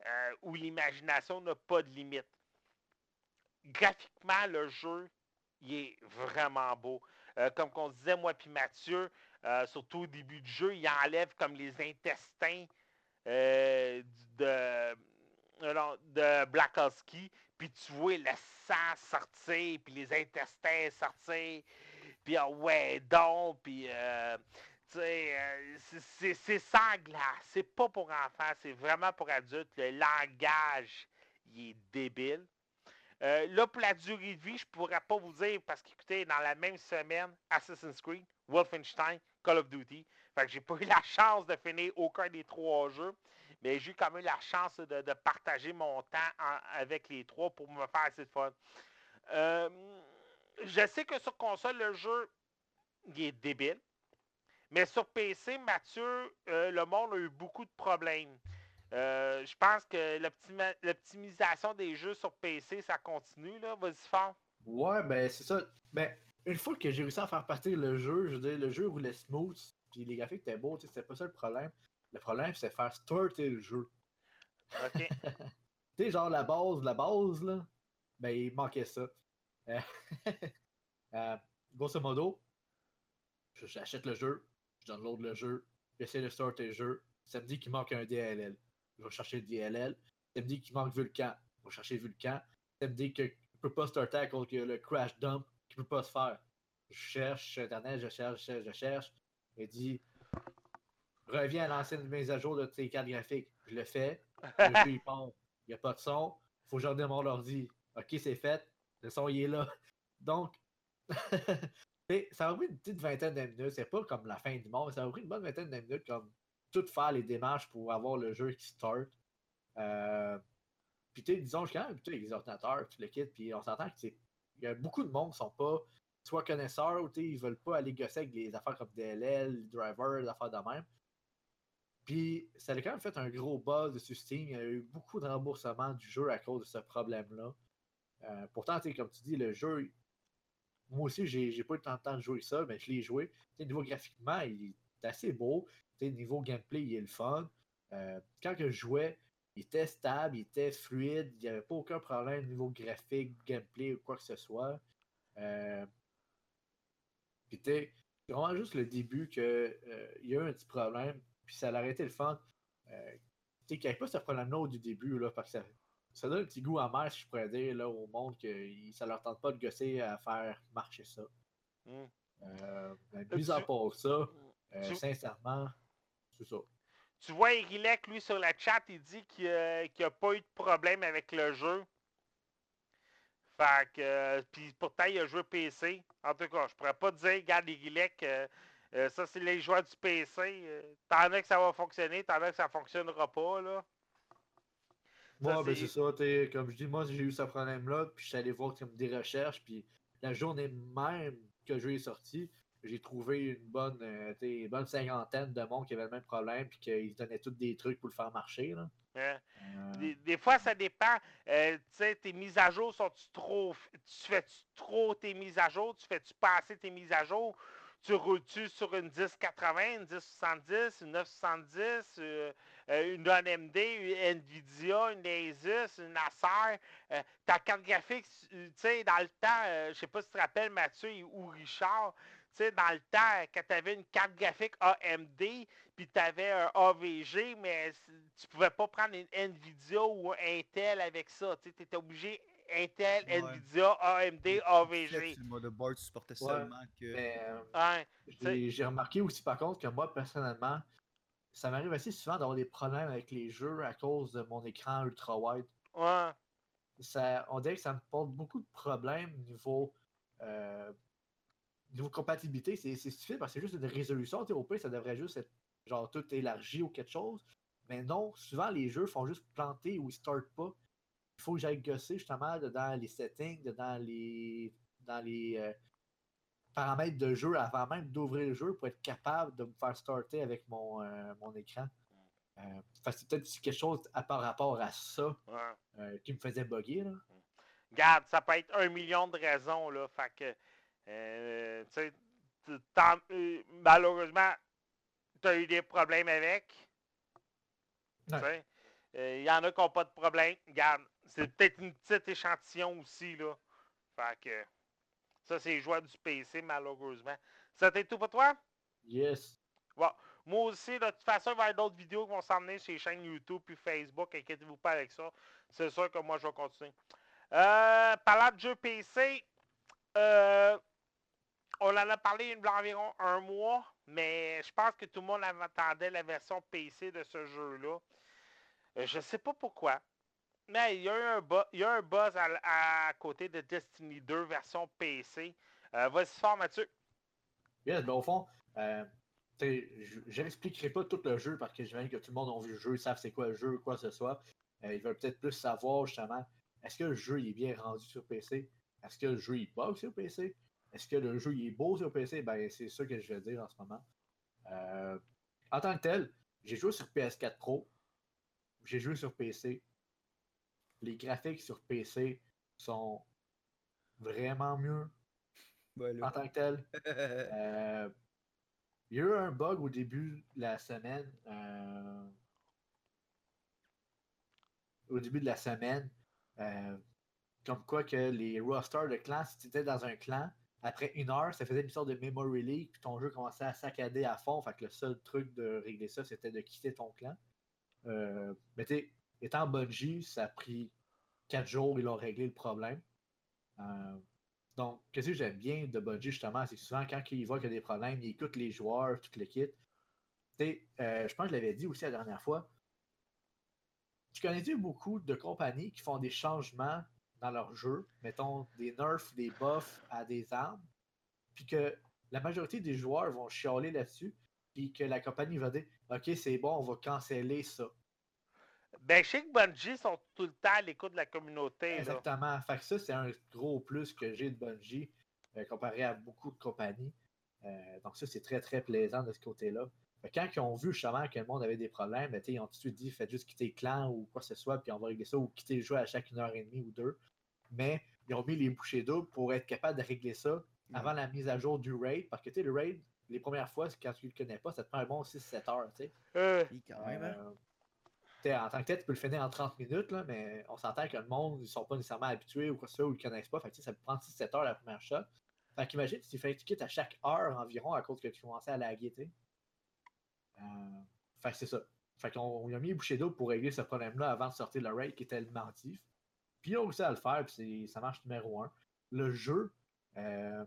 euh, où l'imagination n'a pas de limite. Graphiquement, le jeu, il est vraiment beau. Euh, comme qu'on disait, moi puis Mathieu, euh, surtout au début du jeu, il enlève comme les intestins de, euh, non, de Blakowski, puis tu vois le sang sortir, puis les intestins sortir, puis ah ouais, donc, puis euh, euh, c'est sanglant, c'est pas pour enfants, c'est vraiment pour adultes. Le langage, il est débile. Euh, là, pour la durée de vie, je pourrais pas vous dire parce qu'écoutez, dans la même semaine, Assassin's Creed, Wolfenstein, Call of Duty. Fait que j'ai pas eu la chance de finir aucun des trois jeux, mais j'ai quand même la chance de, partager mon temps avec les trois pour me faire assez de fun. Euh, je sais que sur console, le jeu est débile. Mais sur PC, Mathieu, euh, le monde a eu beaucoup de problèmes. Euh, je pense que l'optimisation des jeux sur PC, ça continue, là. Vas-y fort.
Ouais, ben c'est ça. Ben, une fois que j'ai réussi à faire partir le jeu, je veux dire, le jeu roulait smooth, puis les graphiques étaient beaux, c'était pas ça le problème. Le problème, c'est faire starter le jeu.
OK.
Tu sais, genre la base, la base, là, ben il manquait ça. Euh, euh, grosso modo, j'achète le jeu, je download le jeu, j'essaie de starter le jeu, ça me dit qu'il manque un DLL. Je vais chercher le DLL. Ça me dit qu'il manque Vulcan. Je vais chercher Vulcan. Ça me dit que je peux pas starter à cause que le crash dump qui peut pas se faire. Je cherche sur internet, je cherche, je cherche, je cherche. Il dit reviens à l'ancienne mise à jour de tes cartes graphiques. Je le fais. Le jeu, il part. Il n'y a pas de son. Faut que je redémarre l'ordi. Ok, c'est fait. Le son, il est là. Donc, ça a pris une petite vingtaine de minutes. C'est pas comme la fin du monde. Ça a pris une bonne vingtaine de minutes comme tout faire les démarches pour avoir le jeu qui start. Euh, puis, disons, je quand même les ordinateurs, tu le quittes, puis on s'entend que y a beaucoup de monde qui sont pas soit connaisseurs ou ils veulent pas aller gosser avec des affaires comme DLL, driver, des affaires de même. Puis, ça a quand même fait un gros buzz de Steam. Il y a eu beaucoup de remboursements du jeu à cause de ce problème-là. Euh, pourtant, comme tu dis, le jeu, moi aussi, j'ai pas eu tant de temps de jouer ça, mais je l'ai joué. niveau graphiquement, il est assez beau. niveau gameplay, il est le fun. Euh, quand je jouais, il était stable, il était fluide, il n'y avait pas aucun problème niveau graphique, gameplay ou quoi que ce soit. Euh, c'était vraiment juste le début qu'il y a eu un petit problème, puis ça a arrêté le fun. Euh, tu sais, qu'il n'y avait pas ce problème-là au début, là, parce que ça, donne un petit goût amer, si je pourrais dire, là, au monde que ça leur tente pas de gosser à faire marcher ça. Mm. Euh, mis à part ça, euh, sincèrement, c'est ça.
Tu vois Erilek, lui, sur la chat, il dit qu'il n'y a pas eu de problème avec le jeu. Fait que, euh, puis pourtant, il a joué PC. En tout cas, je pourrais pas dire, regarde euh, euh, ça, c'est les joueurs du PC. t'en as que ça va fonctionner, t'en as que ça fonctionnera pas, là.
Moi, ben c'est ça, comme je dis, moi, j'ai eu ce problème-là, puis je suis allé voir comme des recherches, puis la journée même que le jeu est sorti, j'ai trouvé une bonne, bonne cinquantaine de monde qui avait le même problème, puis qu'ils donnaient tous des trucs pour le faire marcher, là.
Hein? Euh. Des, fois, ça dépend. Euh, tu sais, tes mises à jour sont-tu trop. Tu fais-tu trop tes mises à jour? Tu fais-tu passer tes mises à jour? Tu roules-tu sur une 1080, une 1070, une 970, euh, une AMD, une Nvidia, une Asus, une Acer? ta carte graphique, tu sais, dans le temps, je sais pas si tu te rappelles Mathieu ou Richard, tu sais, dans le temps, quand tu avais une carte graphique AMD, puis tu avais un AVG, mais tu pouvais pas prendre une Nvidia ou un Intel avec ça. Tu étais obligé Intel, Nvidia, AMD, AVG.
Le motherboard supportait seulement que.
Euh, j'ai remarqué aussi par contre que moi personnellement, ça m'arrive assez souvent d'avoir des problèmes avec les jeux à cause de mon écran ultra wide.
Ouais.
Ça, on dirait que ça me porte beaucoup de problèmes niveau euh, niveau compatibilité. C'est stupide parce que c'est juste une résolution. Au pire, ça devrait juste être genre tout élargi ou quelque chose. Mais non, souvent les jeux font juste planter ou ils startent pas. Il faut que j'aille gosser justement dans les settings, dans les dans les euh, paramètres de jeu avant même d'ouvrir le jeu pour être capable de me faire starter avec mon, euh, mon écran. Euh, c'est peut-être quelque chose à par rapport à ça euh, qui me faisait bugger. Là.
Garde, ça peut être un million de raisons. Là, fait que, malheureusement, tu as eu des problèmes avec. Il y en a qui n'ont pas de problème. Regarde, c'est peut-être une petite échantillon aussi, là. Fait que ça, c'est les joueurs du PC, malheureusement. Ça t'est tout pour toi?
Yes.
Bon. Moi aussi, de toute façon, il va y avoir d'autres vidéos qui vont s'emmener sur les chaînes YouTube puis Facebook. Inquiétez-vous pas avec ça. C'est sûr que moi, je vais continuer. Euh, parlant de jeux PC, euh, on en a parlé il y a environ un mois, mais je pense que tout le monde attendait la version PC de ce jeu-là. Euh, je ne sais pas pourquoi, mais il y a un, il y a un buzz à, côté de Destiny 2 version PC. Euh, Vas-y fort, Mathieu.
Yes, ben au fond, euh, je n'expliquerai pas tout le jeu parce que j'imagine que tout le monde a vu le jeu, savent c'est quoi le jeu, quoi que ce soit. Euh, ils veulent peut-être plus savoir justement, est-ce que le jeu est bien rendu sur PC? Est-ce que le jeu est bug sur PC? Est-ce que le jeu est beau sur PC? Ben, c'est ça que je vais dire en ce moment. En tant que tel, j'ai joué sur PS4 Pro. J'ai joué sur PC. Les graphiques sur PC sont vraiment mieux. en tant que tel. Euh, il y a eu un bug au début de la semaine. Euh, au début de la semaine. comme quoi que les rosters de clans, si tu étais dans un clan, après une heure, ça faisait une sorte de memory leak, puis ton jeu commençait à saccader à fond. Fait que le seul truc de régler ça, c'était de quitter ton clan. Euh, mais tu étant Bungie, ça a pris quatre jours, ils ont réglé le problème. Euh, donc, qu'est-ce que j'aime bien de Bungie, justement, c'est souvent, quand ils voient qu'il y a des problèmes, ils écoutent les joueurs, toute l'équipe. Tu euh, je pense que je l'avais dit aussi la dernière fois. Tu connais beaucoup de compagnies qui font des changements dans leur jeu, mettons des nerfs, des buffs à des armes, puis que la majorité des joueurs vont chialer là-dessus, puis que la compagnie va dire Ok, c'est bon, on va canceller ça.
Ben, je sais que Bungie sont tout le temps à l'écoute de la communauté.
Exactement. Fait que ça, c'est un gros plus que j'ai de Bungie euh, comparé à beaucoup de compagnies. Euh, donc, ça, c'est très, très plaisant de ce côté-là. Quand ils ont vu justement que le monde avait des problèmes, ben, ils ont tout de suite dit faites juste quitter le clan ou quoi que ce soit, puis on va régler ça, ou quitter le jeu à chaque une heure et demie ou deux. Mais ils ont mis les bouchées doubles pour être capable de régler ça avant la mise à jour du raid. Parce que tu sais, le raid, les premières fois, quand tu ne le connais pas, ça te prend un bon 6-7 heures. tu sais.
Euh.
Hein? En tant que tel, tu peux le finir en 30 minutes, là, mais on s'entend que le monde, ils sont pas nécessairement habitués ou quoi soit, ou ils ne connaissent pas. Fait ça peut prendre 6-7 heures la première shot. Fait qu'imagine si tu fais tu quittes à chaque heure environ à cause que tu commençais à laguer, tu. Euh, fait que c'est ça. Fait qu'on a mis les bouchées d'eau pour régler ce problème-là avant de sortir le raid qui était le mardi. Puis ils ont réussi à le faire, puis ça marche numéro un. Le jeu, euh,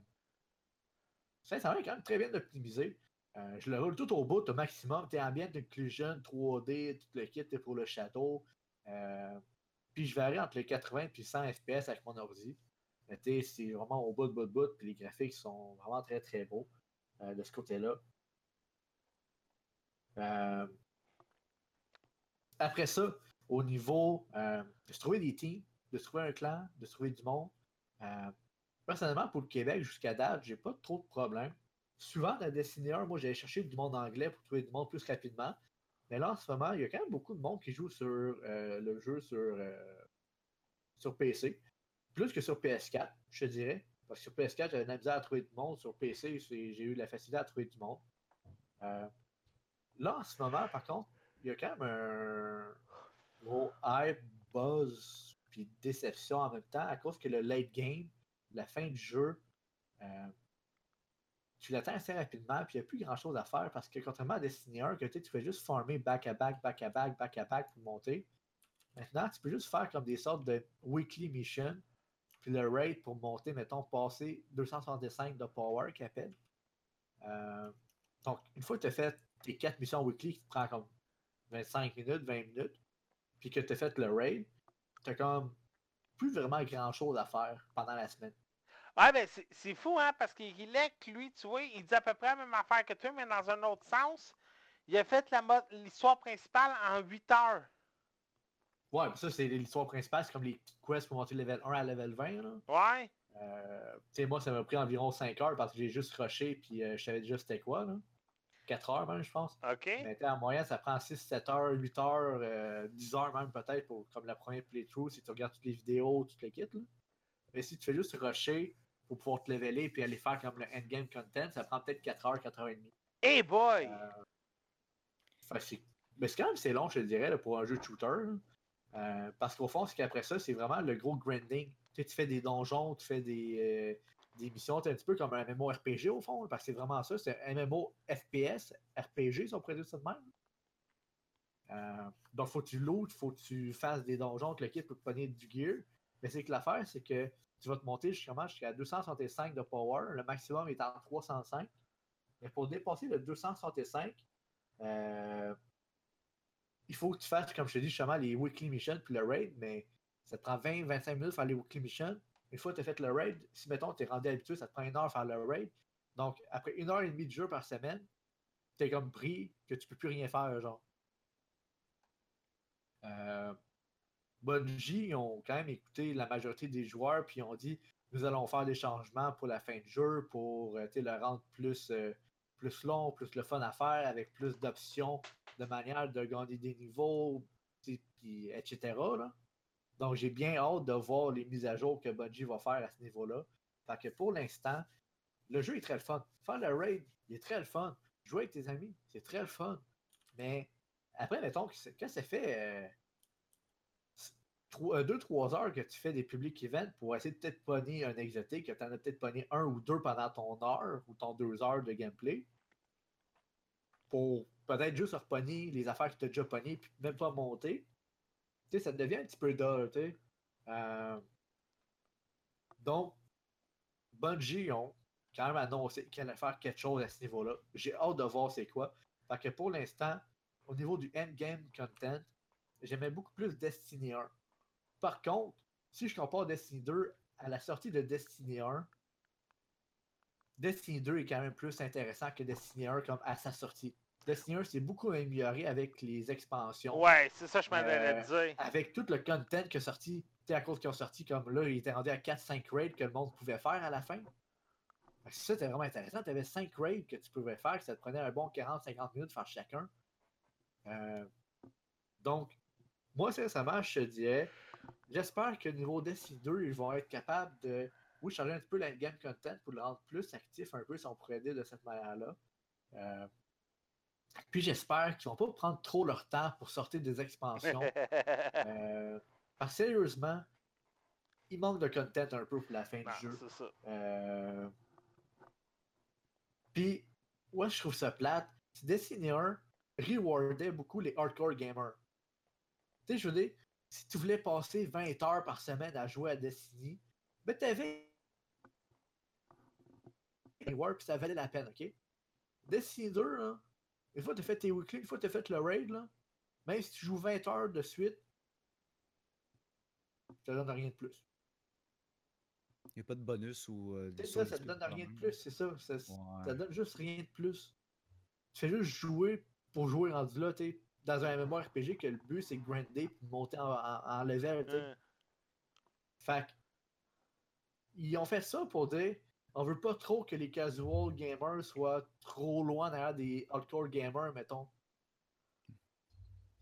ça va quand même très bien optimisé. Euh, je le roule tout au bout au maximum. T'es ambient inclusion, 3D, tout le kit pour le château. Euh, puis je varie entre les 80 et 100 FPS avec mon ordi. C'est vraiment au bout de bout de bout. Puis les graphiques sont vraiment très très beaux de ce côté-là. Euh, après ça, au niveau euh, de se trouver des teams, de se trouver un clan, de se trouver du monde, euh, personnellement, pour le Québec, jusqu'à date, j'ai pas trop de problèmes. Souvent, dans Destiny 1, moi, j'allais chercher du monde anglais pour trouver du monde plus rapidement. Mais là, en ce moment, il y a quand même beaucoup de monde qui joue sur le jeu sur, sur PC. Plus que sur PS4, je te dirais. Parce que sur PS4, j'avais la misère à trouver du monde. Sur PC, j'ai eu la facilité à trouver du monde. Là, en ce moment, par contre, il y a quand même un gros hype, buzz, puis déception en même temps, à cause que le late game, la fin du jeu, euh, tu l'atteins assez rapidement, puis il n'y a plus grand chose à faire parce que contrairement à Destiny 1, que tu fais juste farmer back à back, back à back, back à back pour monter. Maintenant, tu peux juste faire comme des sortes de weekly mission, puis le raid pour monter, mettons, passer 265 de power qu'il. Euh, donc, une fois que tu as fait tes quatre missions weekly qui te prend comme 25 minutes, 20 minutes, puis que tu as fait le raid, tu comme plus vraiment grand chose à faire pendant la semaine.
Ouais, ben c'est fou, hein, parce qu'il est que lui, tu vois, il dit à peu près la même affaire que toi, mais dans un autre sens. Il a fait l'histoire principale en 8 heures.
Ouais, ça, c'est l'histoire principale, c'est comme les quests pour monter level 1 à level 20. Là.
Ouais.
Euh, tu sais, moi, ça m'a pris environ 5 heures parce que j'ai juste rushé, puis euh, je savais déjà c'était quoi. Là. 4 heures même, je pense.
OK.
Mais en moyenne, ça prend 6, 7 heures, 8 heures, 10 euh, heures même peut-être pour comme la première playthrough si tu regardes toutes les vidéos, toutes les kits. Là. Mais si tu fais juste rusher pour pouvoir te leveler et aller faire comme le endgame content, ça prend peut-être 4 heures, 4 heures et demie.
Hey boy!
Euh, mais c'est quand même c'est long, je te dirais, pour un jeu de shooter. Euh, parce qu'au fond, c'est qu'après ça, c'est vraiment le gros grinding. Tu, sais, tu fais des donjons, tu fais des, des missions, c'est un petit peu comme un MMO-RPG au fond, parce que c'est vraiment ça, c'est un MMO-FPS, RPG, si on pourrait dire ça de même. Euh, donc, faut que tu loot, faut que tu fasses des donjons, que le kit peut te pogner du gear. Mais c'est que l'affaire, c'est que tu vas te monter jusqu'à 265 de power, le maximum est en 305. Mais pour dépasser le 265, euh, il faut que tu fasses, comme je te dis, justement, les weekly missions puis le raid, mais ça te prend 20-25 minutes faire les weekly missions. Une fois que tu as fait le raid, si mettons tu es rendu habitué, ça te prend une heure faire le raid. Donc, après une heure et demie de jeu par semaine, tu es comme pris que tu peux plus rien faire, genre. Euh, Bungie ont quand même écouté la majorité des joueurs, puis ont dit nous allons faire des changements pour la fin de jeu, pour euh, le rendre plus, euh, plus long, plus le fun à faire, avec plus d'options de manière de gagner des niveaux, etc. Donc, j'ai bien hâte de voir les mises à jour que Bungie va faire à ce niveau-là. Fait que pour l'instant, le jeu est très le fun. Faire le raid, il est très le fun. Jouer avec tes amis, c'est très le fun. Mais après, mettons, quand ça fait 2-3 euh, heures que tu fais des public events pour essayer de peut-être pogner un exotique, que tu en as peut-être pogné un ou deux pendant ton heure ou ton deux heures de gameplay, pour peut-être juste repogner les affaires que tu as déjà pognées puis même pas monter, sais, ça devient un petit peu dull, tu sais. Euh, donc, Bungie ont quand même annoncé qu'elle allait faire quelque chose à ce niveau-là. J'ai hâte de voir c'est quoi. Fait que pour l'instant, au niveau du endgame content, j'aimais beaucoup plus Destiny 1. Par contre, si je compare Destiny 2 à la sortie de Destiny 1, Destiny 2 est quand même plus intéressant que Destiny 1 comme à sa sortie. Destiny 1 s'est beaucoup amélioré avec les expansions.
Ouais, c'est ça, je m'en allais
Euh,
dire.
Avec tout le content qui est sorti, à cause qu'ils ont sorti, comme là, il était rendu à 4-5 raids que le monde pouvait faire à la fin. Que ça, c'était vraiment intéressant. Tu avais 5 raids que tu pouvais faire, que ça te prenait un bon 40-50 minutes de faire chacun. Euh, donc, moi, sincèrement, je te dirais, j'espère que niveau Destiny 2, ils vont être capables de, oui, changer un petit peu la game content pour le rendre plus actif un peu, si on pourrait dire de cette manière-là. Euh, puis j'espère qu'ils vont pas prendre trop leur temps pour sortir des expansions. Euh, parce que sérieusement, il manque de content un peu pour la fin
Non,
du jeu.
c'est ça.
Euh... Puis, ouais, je trouve ça plate. c'est Destiny 1 rewardait beaucoup les hardcore gamers. Tu sais, je veux dire, si tu voulais passer 20 heures par semaine à jouer à Destiny, ben t'avais reward puis ça valait la peine, ok? Destiny 2, là, une fois que tu as fait tes weekly, une fois que tu as fait le raid, là, même si tu joues 20 heures de suite, ça te donne rien de plus.
Il n'y a pas de bonus ou. euh,
ça, ça te donne rien de plus, c'est ça. Ça, ça
Ouais.
donne juste rien de plus. Tu fais juste jouer pour jouer rendu là, tu sais, dans un MMORPG que le but c'est de grinder et de monter en, en- en level. Fait ils ont fait ça pour dire on veut pas trop que les casual gamers soient trop loin derrière des hardcore gamers, mettons.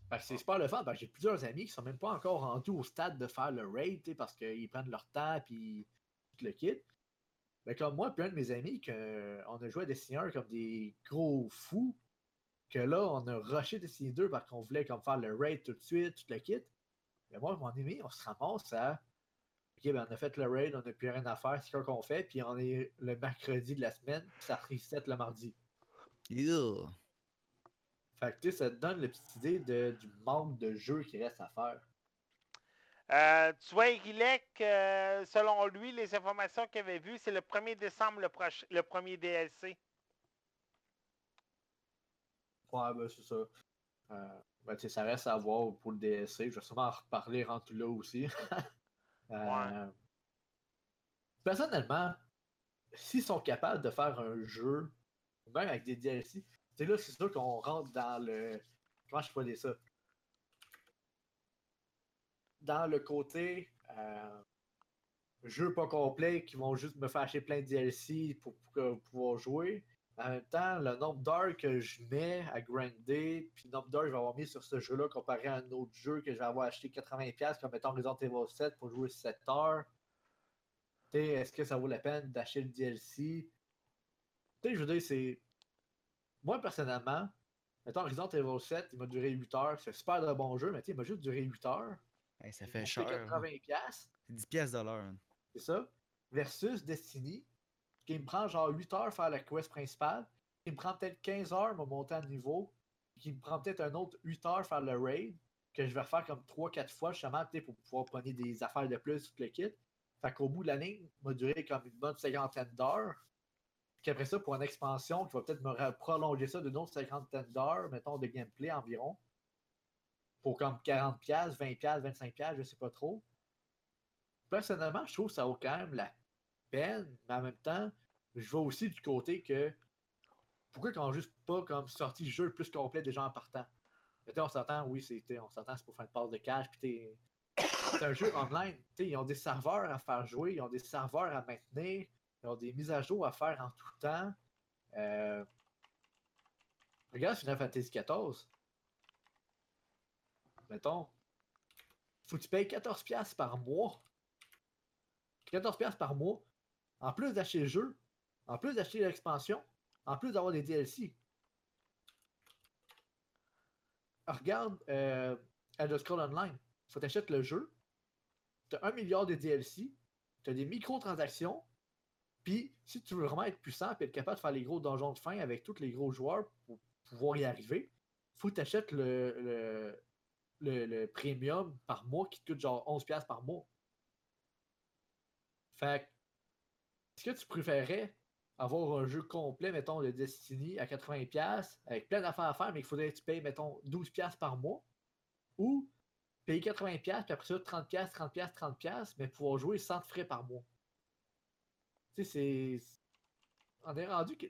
Fait que c'est super le fun. parce que j'ai plusieurs amis qui sont même pas encore rendus au stade de faire le raid, parce qu'ils prennent leur temps puis tout le kit. Mais comme moi, plein de mes amis, que, on a joué à Destiny 1 comme des gros fous, que là, on a rushé Destiny 2 parce qu'on voulait comme faire le raid tout de suite, tout le kit. Mais moi, mon ami, on se ramasse à. Ok, ben on a fait le raid, on n'a plus rien à faire, c'est quoi qu'on fait, puis on est le mercredi de la semaine, puis ça reset le mardi.
Ew.
Fait que tu sais, ça te donne la petite idée de, du manque de jeu qui reste à faire.
Euh, tu vois, Irilek, euh, selon lui, les informations qu'il avait vues, c'est le 1er décembre le, proche- le premier DLC.
Ouais, ben c'est ça. Euh, ben, ça reste à voir pour le DSC. Je vais sûrement en reparler rendu là aussi. Euh, Personnellement, s'ils sont capables de faire un jeu, même avec des DLC, sais, là, c'est sûr qu'on rentre dans le. Comment je peux dire ça? Dans le côté euh, jeu pas complet qui vont juste me faire acheter plein de DLC pour, pouvoir jouer. En même temps, le nombre d'heures que je mets à grinder, puis le nombre d'heures que je vais avoir mis sur ce jeu-là comparé à un autre jeu que je vais avoir acheté 80$, comme mettons Resident Evil 7 pour jouer 7 heures. Est-ce que ça vaut la peine d'acheter le DLC? Tu sais, je veux dire, c'est. Moi, personnellement, mettons Resident Evil 7, il m'a duré 8 heures. C'est un super de bon jeu, mais tu sais, il m'a juste duré 8 heures.
Hey, ça fait cher.
coûté
hein.
80$.
C'est 10 pièces de l'heure.
C'est ça. Versus Destiny, qui me prend genre 8 heures faire la quest principale, qui me prend peut-être 15 heures me monter à niveau, qui me prend peut-être un autre 8 heures faire le raid, que je vais refaire comme 3-4 fois justement pour pouvoir prendre des affaires de plus, tout le kit. Fait qu'au bout de la ligne, m'a duré comme une bonne cinquantaine d'heures. Puis après ça, pour une expansion, qui va peut-être me prolonger ça d'une autre cinquantaine d'heures, mettons, de gameplay environ. Pour comme 40$, 20$, 25$, je sais pas trop personnellement, je trouve ça vaut quand même la mais en même temps, je vois aussi du côté que pourquoi qu'on juste pas comme sorti le jeu plus complet gens en partant? On s'entend, oui, c'était, on s'entend, c'est pour faire une passe de cash, puis. C'est un jeu online, tu sais, ils ont des serveurs à faire jouer, ils ont des serveurs à maintenir, ils ont des mises à jour à faire en tout temps. Euh, Regarde Final Fantasy XIV. Mettons, faut que tu payes 14$ par mois 14$ par mois, en plus d'acheter le jeu, en plus d'acheter l'expansion, en plus d'avoir des DLC. Regarde euh, Elder Scrolls Online. Faut t'achètes le jeu, t'as un milliard de DLC, t'as des microtransactions, puis si tu veux vraiment être puissant et être capable de faire les gros donjons de fin avec tous les gros joueurs pour pouvoir y arriver, faut que t'achètes le, le, le, premium par mois qui te coûte genre 11$ par mois. Fait est-ce que tu préférais avoir un jeu complet, mettons, de Destiny à 80$, avec plein d'affaires à faire, mais il faudrait que tu payes, mettons, 12$ par mois? Ou payer 80$, puis après ça, 30$, 30$, 30$, mais pouvoir jouer sans frais par mois? Tu sais, c'est. On est rendu que,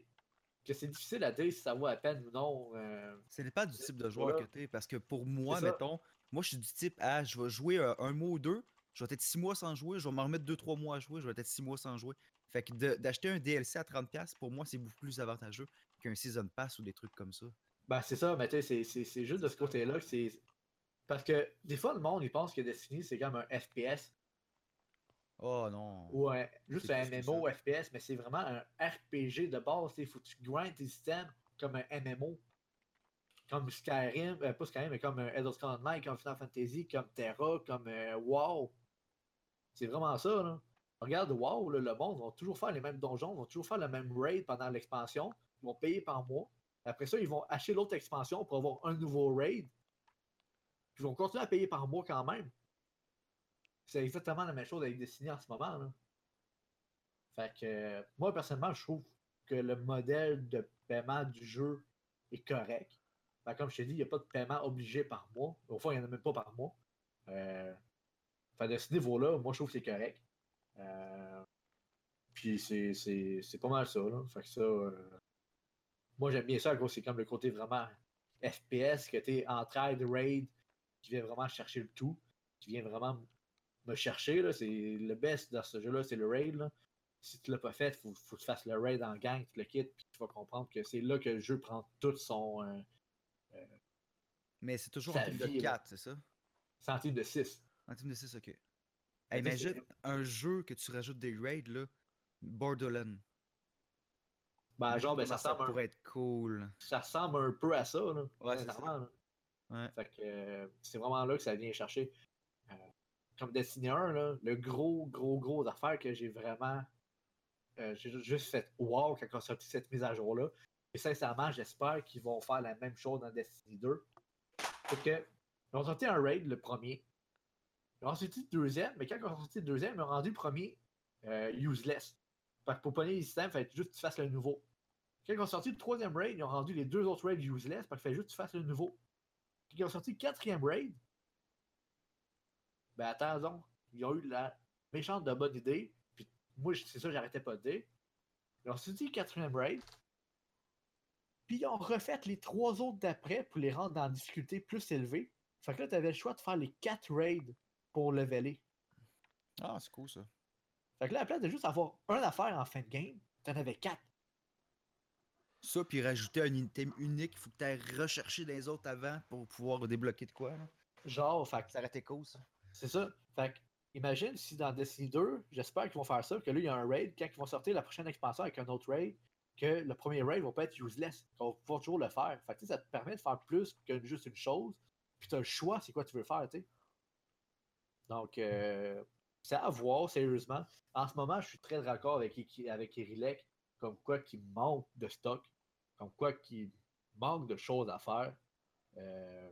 que c'est difficile à dire si ça vaut la peine ou non. Euh...
C'est pas du type de joueur
Voilà.
que t'es, parce que pour moi,
ça.
mettons, moi je suis du type à je vais jouer euh, un mois ou deux, je vais être six mois sans jouer, je vais m'en remettre deux, trois mois à jouer, je vais être six mois sans jouer. Fait que d'acheter un DLC à 30$, pour moi, c'est beaucoup plus avantageux qu'un Season Pass ou des trucs comme ça.
Ben, c'est ça, mais tu sais, c'est- juste de ce côté-là que c'est. Parce que des fois, le monde, il pense que Destiny, c'est comme un FPS
Oh non.
ou un- juste un MMO FPS, mais c'est vraiment un RPG de base. Il faut que tu grindes tes systèmes comme un MMO. Comme Skyrim, euh, pas Skyrim, mais comme un Elder Scrolls Online, comme Final Fantasy, comme Terra, comme euh, WoW. C'est vraiment ça, là. Regarde WoW, le monde va toujours faire les mêmes donjons, ils vont toujours faire le même raid pendant l'expansion. Ils vont payer par mois. Après ça, ils vont acheter l'autre expansion pour avoir un nouveau raid. Puis ils vont continuer à payer par mois quand même. C'est exactement la même chose avec Destiny en ce moment. Fait que moi, personnellement, je trouve que le modèle de paiement du jeu est correct. Que comme je t'ai dit, il n'y a pas de paiement obligé par mois. Au fond, il n'y en a même pas par mois. Euh, fait de ce niveau-là, moi, je trouve que c'est correct. Euh, puis c'est- c'est c'est pas mal ça. Là. Fait que ça. euh, moi, j'aime bien ça c'est comme le côté vraiment FPS, que t'es entraide, raid, qui vient vraiment chercher le tout, qui vient vraiment me chercher. là. C'est le best dans ce jeu-là, c'est le raid. là. Si tu l'as pas fait, faut, faut que tu fasses le raid en gang, tu le quittes, puis tu vas comprendre que c'est là que le jeu prend tout son euh,
Mais c'est toujours un team de
vie, là.
4, c'est ça?
centime de 6.
Un team de 6, ok. Hey, imagine un jeu que tu rajoutes des raids, là. Borderlands.
Ben, genre, ben, ça, ressemble un,
pourrait être cool.
ça ressemble un peu à ça. Là,
Ouais, c'est. Ouais.
Fait que euh, c'est vraiment là que ça vient chercher. Euh, comme Destiny 1, là, le gros, gros, gros affaire que j'ai vraiment. euh, j'ai ju- juste fait wow quand on a sorti cette mise à jour-là. Et sincèrement, j'espère qu'ils vont faire la même chose dans Destiny 2. C'est que, ils ont sorti un raid, le premier. Ils ont sorti deuxième, mais quand ils ont sorti deuxième, ils ont rendu premier euh, useless. Fait que pour pogner les systèmes, il fallait juste que tu fasses le nouveau. Quand ils ont sorti le troisième raid, ils ont rendu les deux autres raids useless, parce qu'il fallait juste que tu fasses le nouveau. Quand ils ont sorti le quatrième raid, ben attends donc, ils ont eu la méchante de bonne idée, puis moi c'est ça j'arrêtais pas de dire. Ils ont sorti le quatrième raid, puis ils ont refait les trois autres d'après pour les rendre dans difficulté plus élevée. Fait que là, tu avais le choix de faire les quatre raids pour leveler.
Ah, c'est cool ça.
Fait que là, à la place de juste avoir un affaire en fin de game, t'en avais quatre.
Ça, puis rajouter un item unique, il faut que tu ailles rechercher les autres avant pour pouvoir débloquer de quoi. Là.
Genre, fait que
Ça aurait été cool ça.
C'est ça. Fait que, imagine si dans Destiny 2, j'espère qu'ils vont faire ça, que là, il y a un raid, quand ils vont sortir la prochaine expansion avec un autre raid, que le premier raid va pas être useless, qu'on va pouvoir toujours le faire. Fait que, tu sais, ça te permet de faire plus que juste une chose, puis tu as le choix, c'est quoi tu veux faire, tu sais. Donc, euh, c'est à voir, sérieusement. En ce moment, je suis très d'accord avec, avec comme quoi qu'il manque de stock, comme quoi qu'il manque de choses à faire. Euh,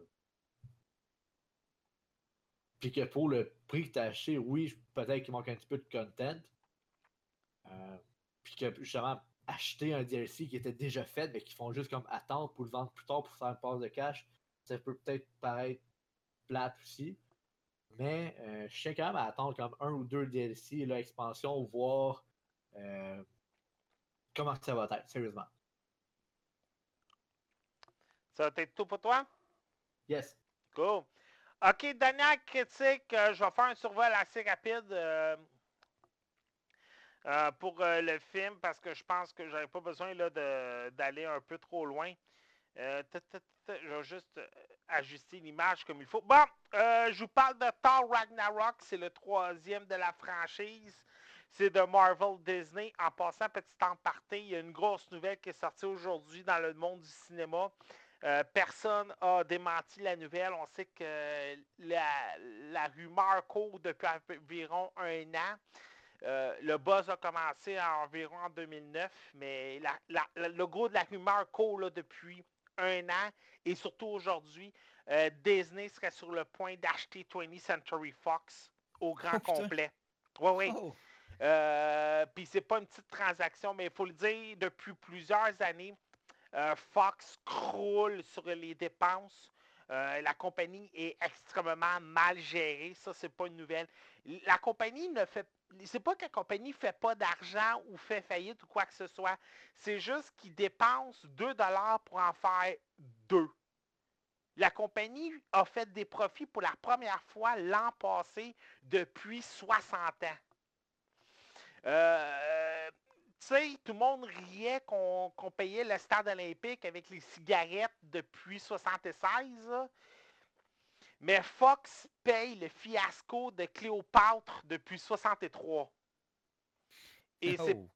puis que pour le prix que tu as acheté, oui, peut-être qu'il manque un petit peu de content. Euh, puis que justement, acheter un DLC qui était déjà fait, mais qui font juste comme attendre pour le vendre plus tard pour faire une passe de cash, ça peut peut-être paraître plate aussi. Mais euh, je tiens quand même à attendre comme un ou deux DLC, là, expansion, voir euh, comment ça va être, sérieusement.
Ça va être tout pour toi?
Yes.
Cool. OK, dernière critique. euh, je vais faire un survol assez rapide pour le film parce que je pense que j'avais pas besoin là, de- d'aller un peu trop loin. Je vais juste ajuster l'image comme il faut. Bon, euh, je vous parle de Thor Ragnarok. C'est le troisième de la franchise. C'est de Marvel Disney. En passant, petit temps parté, il y a une grosse nouvelle qui est sortie aujourd'hui dans le monde du cinéma. Euh, personne a démenti la nouvelle. On sait que la, rumeur court depuis environ un an. Euh, le buzz a commencé environ en 2009, mais le gros de la rumeur court là, depuis un an et surtout aujourd'hui. Euh, Disney serait sur le point d'acheter 20th Century Fox au grand
Oh,
complet. Oui, oui.
Oh,
Euh, Puis c'est pas une petite transaction, mais il faut le dire, depuis plusieurs années, euh, Fox croule sur les dépenses. Euh, la compagnie est extrêmement mal gérée. Ça, c'est pas une nouvelle. La compagnie ne fait. C'est pas que la compagnie fait pas d'argent ou fait faillite ou quoi que ce soit. C'est juste qu'ils dépensent 2 dollars pour en faire deux. La compagnie a fait des profits pour la première fois l'an passé depuis 60 ans. Euh, tu sais, tout le monde riait qu'on payait le stade olympique avec les cigarettes depuis 76. Mais Fox paye le fiasco de Cléopâtre depuis 63. Et c'est
Oh.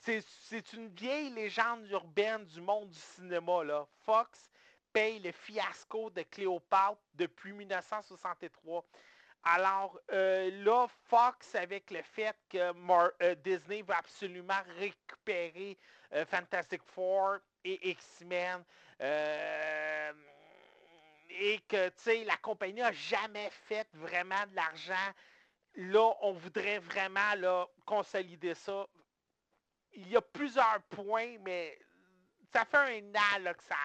c'est une, vieille légende urbaine du monde du cinéma. Là. Fox paye le fiasco de Cléopâtre depuis 1963. Alors euh, là, Fox, avec le fait que Mar- euh, Disney va absolument récupérer euh, Fantastic Four et X-Men, et que, la compagnie n'a jamais fait vraiment de l'argent là, on voudrait vraiment là, consolider ça. Il y a plusieurs points, mais ça fait un an que, ça,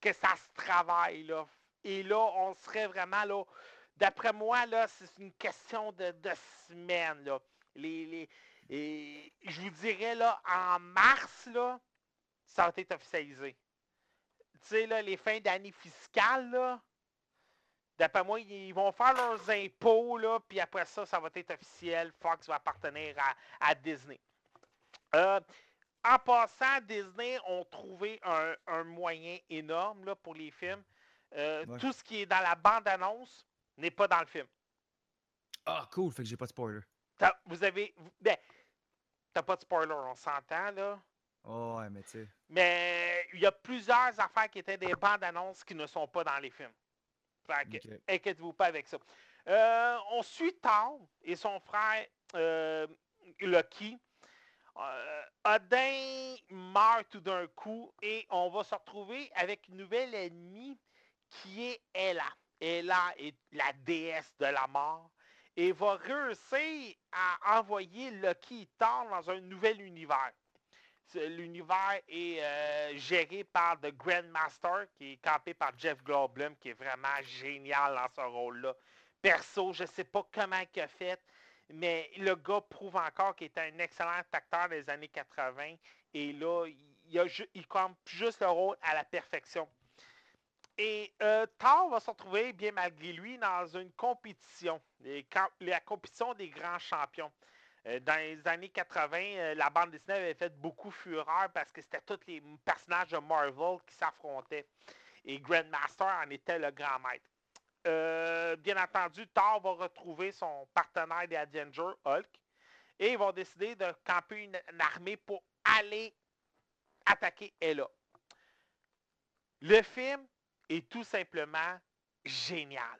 que ça se travaille. Là. Et là, on serait vraiment là. D'après moi, là, c'est une question de, de semaines. Là. Les, les- et je vous dirais là, en mars, là, ça va être officialisé. Tu sais, là, les fins d'année fiscales, là, D'après moi, ils vont faire leurs impôts, là, puis après ça, ça va être officiel. Fox va appartenir à, à Disney. Euh, en passant, Disney ont trouvé un, un moyen énorme là, pour les films. Euh,
Ouais.
Tout ce qui est dans la bande-annonce n'est pas dans le film.
Ah, cool, fait que j'ai pas de spoiler.
Vous avez. Ben, t'as pas de spoiler, on s'entend, là.
Oh, ouais, mais tu sais.
Mais il y a plusieurs affaires qui étaient des bandes-annonces qui ne sont pas dans les films. Fait que,
ok.
Inquiétez-vous pas avec ça. Euh, on suit Thor et son frère euh, Loki. Euh, Odin meurt tout d'un coup et on va se retrouver avec une nouvelle ennemie qui est Ella. Ella est la déesse de la mort et va réussir à envoyer Loki et Thor dans un nouvel univers. L'univers est euh, géré par The Grandmaster, qui est campé par Jeff Goldblum, qui est vraiment génial dans ce rôle-là. Perso, je ne sais pas comment il a fait, mais le gars prouve encore qu'il est un excellent acteur des années 80. Et là, il, a campe juste le rôle à la perfection. Et euh, Thor va se retrouver, bien malgré lui, dans une compétition, la compétition des grands champions. Euh, dans les années 80, euh, la bande dessinée avait fait beaucoup fureur parce que c'était tous les personnages de Marvel qui s'affrontaient. Et Grandmaster en était le grand maître. Euh, bien entendu, Thor va retrouver son partenaire des Avengers, Hulk, et ils vont décider de camper une, une armée pour aller attaquer Ella. Le film est tout simplement génial.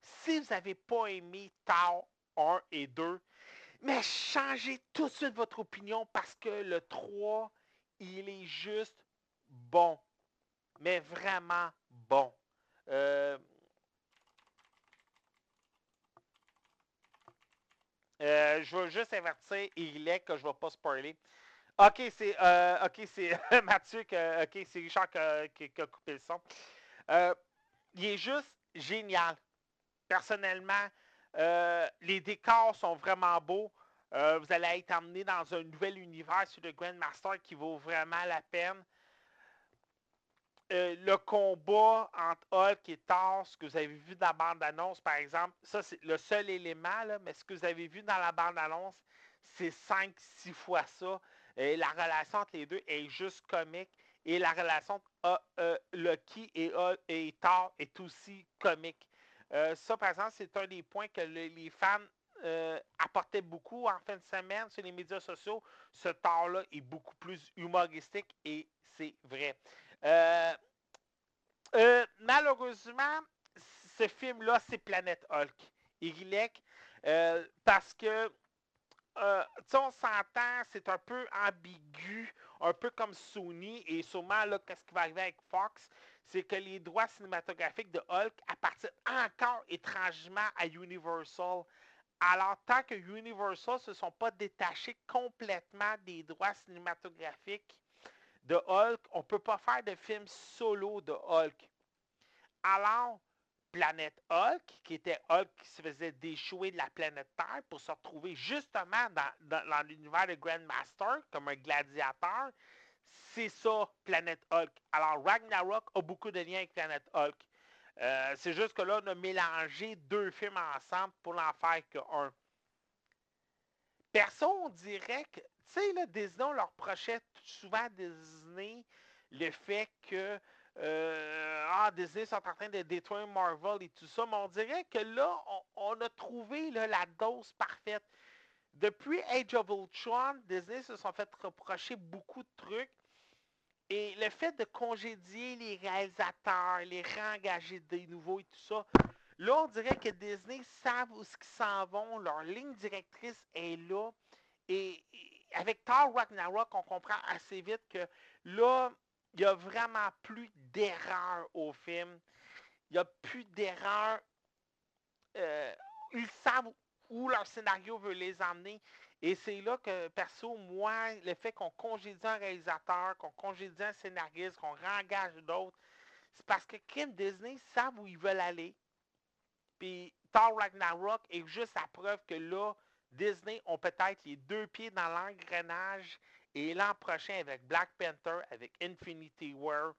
Si vous n'avez pas aimé Thor 1 et 2, mais changez tout de suite votre opinion parce que le 3, il est juste bon. Mais vraiment bon. Euh, euh, je veux juste avertir Ilek que je ne vais pas spoiler. Ok, c'est euh, ok, c'est Mathieu, que- ok, c'est Richard qui a- qui- qui a coupé le son. Euh, il est juste génial. Personnellement, euh, les décors sont vraiment beaux. Euh, vous allez être emmené dans un nouvel univers sur le Grandmaster qui vaut vraiment la peine. Euh, le combat entre Hulk et Thor, ce que vous avez vu dans la bande-annonce, par exemple, ça c'est le seul élément, mais ce que vous avez vu dans la bande-annonce, c'est 5-6 fois ça. Et la relation entre les deux est juste comique. Et la relation entre euh, Loki et, et Thor est aussi comique. Euh, ça, par exemple, c'est un des points que le- les fans euh, apportaient beaucoup en fin de semaine sur les médias sociaux. Ce Thor-là est beaucoup plus humoristique et c'est vrai. Euh, malheureusement, ce film-là, c'est Planète Hulk. Irilek, parce que, euh, on s'entend, c'est un peu ambigu, un peu comme Sony, et sûrement, là, qu'est-ce qui va arriver avec Fox, c'est que les droits cinématographiques de Hulk appartiennent encore étrangement à Universal. Alors, tant que Universal se sont pas détachés complètement des droits cinématographiques de Hulk, on peut pas faire de film solo de Hulk. Alors, Planète Hulk, qui était Hulk qui se faisait déchouer de la planète Terre pour se retrouver justement dans- dans l'univers de Grandmaster comme un gladiateur, c'est ça, Planète Hulk. Alors, Ragnarok a beaucoup de liens avec Planète Hulk. Euh, c'est juste que là, on a mélangé deux films ensemble pour n'en faire qu'un. Perso, on dirait que, tu sais, là, Disney, on leur reprochait souvent à Disney le fait que euh, ah, Disney sont en train de détruire Marvel et tout ça, mais on dirait que là, on, a trouvé la dose parfaite. Depuis Age of Ultron, Disney se sont fait reprocher beaucoup de trucs. Et le fait de congédier les réalisateurs, les réengager des nouveaux et tout ça, là, on dirait que Disney savent où ce qu'ils s'en vont, leur ligne directrice est là. Et, avec Thor Ragnarok, on comprend assez vite que là, il n'y a vraiment plus d'erreurs au film. Il n'y a plus d'erreurs. Euh, ils savent où leur scénario veut les emmener. Et c'est là que, perso, moi, le fait qu'on congédie un réalisateur, qu'on congédie un scénariste, qu'on réengage d'autres, c'est parce que Kim Disney savent où ils veulent aller. Puis Thor Ragnarok est juste la preuve que là, Disney ont peut-être les deux pieds dans l'engrenage. Et l'an prochain, avec Black Panther, avec Infinity War,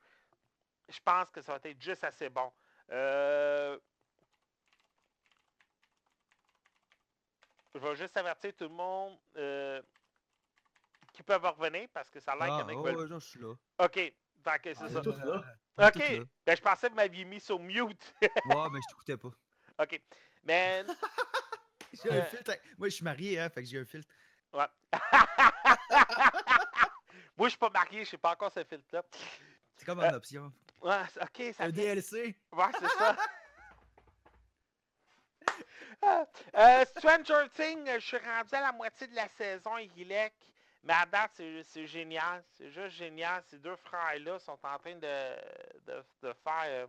je pense que ça va être juste assez bon. Euh, Je vais juste avertir tout le monde euh, qui peuvent revenir parce que ça a l'air qu'il y en
Ah,
a qui veulent-
ouais, non, je suis là.
OK. C'est
On
ça.
là.
OK. Ben, je pensais que vous m'aviez mis sur mute.
Ouais, mais je t'écoutais pas.
OK. Mais
J'ai un
Euh.
filtre. avec- Moi, je suis marié, hein, fait que j'ai un filtre.
Ouais. Moi, je suis pas marié, je sais pas encore ce filtre-là.
C'est comme
Euh,
une option.
Ouais, ok, ça
Un
fait-
DLC.
Ouais, c'est ça. Euh, Stranger Things, je suis rendu à la moitié de la saison, Hilek. Mais à date, c'est génial. C'est juste génial. Ces deux frères-là sont en train de, de, de faire.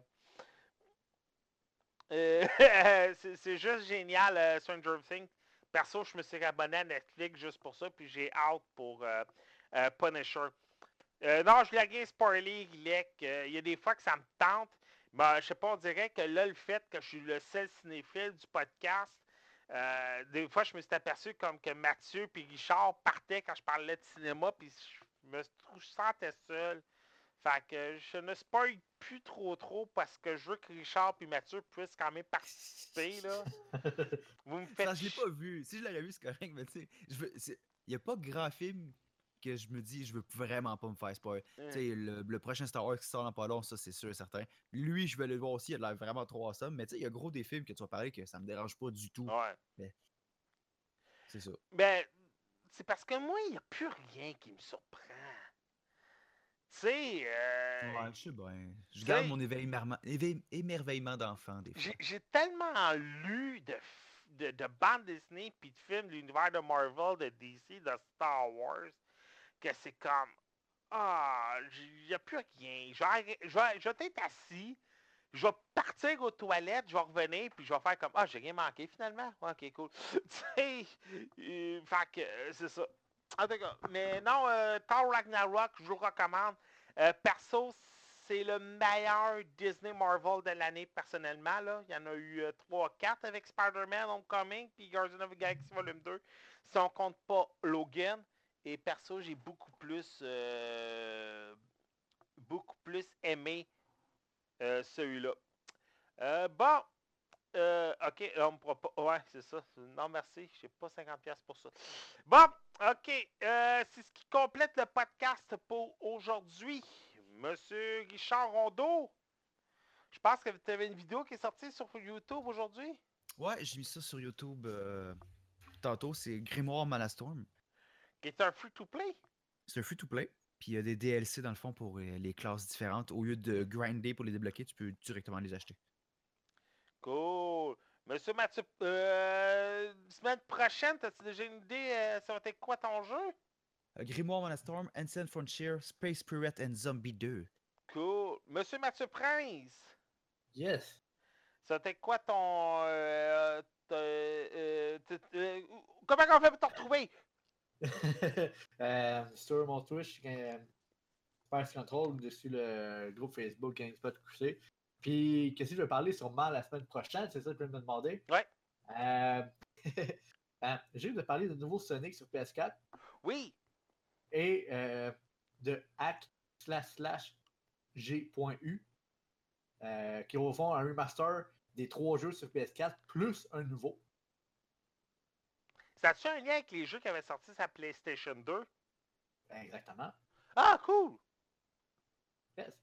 euh, euh, c'est juste génial, euh, Stranger Things. Perso, je me suis abonné à Netflix juste pour ça, puis j'ai hâte pour Punisher. Non, je l'ai Hilek. Euh, Il y a des fois que ça me tente. Ben, je sais pas, on dirait que là, le fait que je suis le seul cinéphile du podcast, euh, des fois, je me suis aperçu comme que Mathieu et Richard partaient quand je parlais de cinéma, puis je me je sentais seul. Fait que je ne spoil plus trop trop parce que je veux que Richard et Mathieu puissent quand même participer, là. Vous me faites...
Ça, je l'ai pas vu. Si je l'aurais vu, c'est correct, mais tu sais, il n'y a pas de grand film que je me dis, je veux vraiment pas me faire spoil. Tu sais, le, le prochain Star Wars qui sort dans pas long, ça, c'est sûr et certain. Lui, je vais le voir aussi, il a l'air vraiment trop awesome, mais tu sais, il y a gros des films que tu vas parler que ça me dérange pas du tout.
Ouais.
C'est ça.
Ben, c'est parce que moi, il n'y a plus rien qui me surprend. Tu sais, euh,
Ouais, je sais bien. Je garde mon émerveillement d'enfant, des fois.
j'ai tellement lu de, de, de bandes Disney puis de films de l'univers de Marvel, de DC, de Star Wars, que c'est comme Ah, il n'y a plus rien. Je vais, je vais, être assis, je vais partir aux toilettes, je vais revenir, puis je vais faire comme Ah, j'ai rien manqué finalement. Ok, cool. tu sais, euh, que euh, c'est ça. En tout cas, mais non, euh, Thor Ragnarok, je vous recommande. Euh, perso, c'est le meilleur Disney Marvel de l'année personnellement. Là. Il y en a eu 3-4 avec Spider-Man Homecoming puis Guardians of the Galaxy Volume 2. Si on compte pas Logan. Et perso, j'ai beaucoup plus euh, beaucoup plus aimé euh, celui-là. Euh, bon. Euh, ok, on me pourra pas. Ouais, c'est ça. Non, merci. J'ai pas 50$ pour ça. Bon, ok. c'est ce qui complète le podcast pour aujourd'hui. Monsieur Richard Rondeau. Je pense que tu avais une vidéo qui est sortie sur YouTube aujourd'hui?
Ouais, j'ai mis ça sur YouTube tantôt. C'est Grimoire Malastorm.
Qui est un free-to-play.
C'est un free-to-play. Puis il y a des DLC dans le fond pour euh, les classes différentes. Au lieu de grinder pour les débloquer, tu peux directement les acheter.
Cool. Monsieur Mathieu, euh, semaine prochaine, as-tu déjà une idée, euh, ça va être quoi ton jeu?
Grimoire Malastorm, Ancient Frontier, Space Spirit and Zombie 2.
Cool. Monsieur Mathieu Prince,
Yes.
ça va être quoi ton, euh, Euh, euh, euh, comment on fait pour te retrouver?
Euh, sur mon Twitch, euh, Control, dessus le groupe Facebook GameSpot QC. Puis, qu'est-ce que je vais parler sûrement la semaine prochaine? C'est ça que peux me demander?
Ouais.
Euh, euh, J'ai eu de parler de nouveau Sonic sur PS4
Oui.
et euh, de hack slash slash g.u euh, qui au fond un remaster des trois jeux sur PS4 plus un nouveau.
Ça a-tu un lien avec les jeux qui avaient sorti sa PlayStation 2?
Exactement.
Ah, cool!
Yes.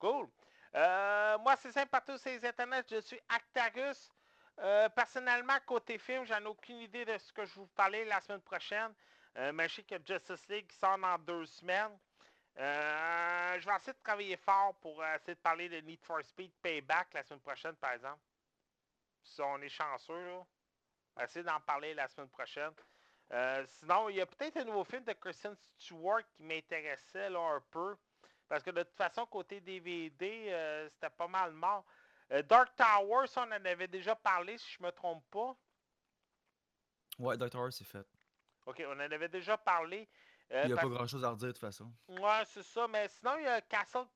Cool. Euh, moi, c'est simple, partout sur les internets, je suis Actarus. Euh, personnellement, côté film, j'en ai aucune idée de ce que je vais vous parler la semaine prochaine. Euh, mais je sais que Justice League sort dans deux semaines. Euh, je vais essayer de travailler fort pour essayer de parler de Need for Speed Payback la semaine prochaine, par exemple. Si on est chanceux, là. On va essayer d'en parler la semaine prochaine. Euh, sinon, il y a peut-être un nouveau film de Kristen Stewart qui m'intéressait là un peu. Parce que de toute façon, côté DVD, euh, c'était pas mal mort. Euh, Dark Tower, ça, on en avait déjà parlé, si je me trompe pas.
Ouais, Doctor c'est fait.
OK, on en avait déjà parlé.
Il n'y a
parce-
pas grand chose à redire de toute façon.
Ouais, c'est ça. Mais sinon, il y a Castle,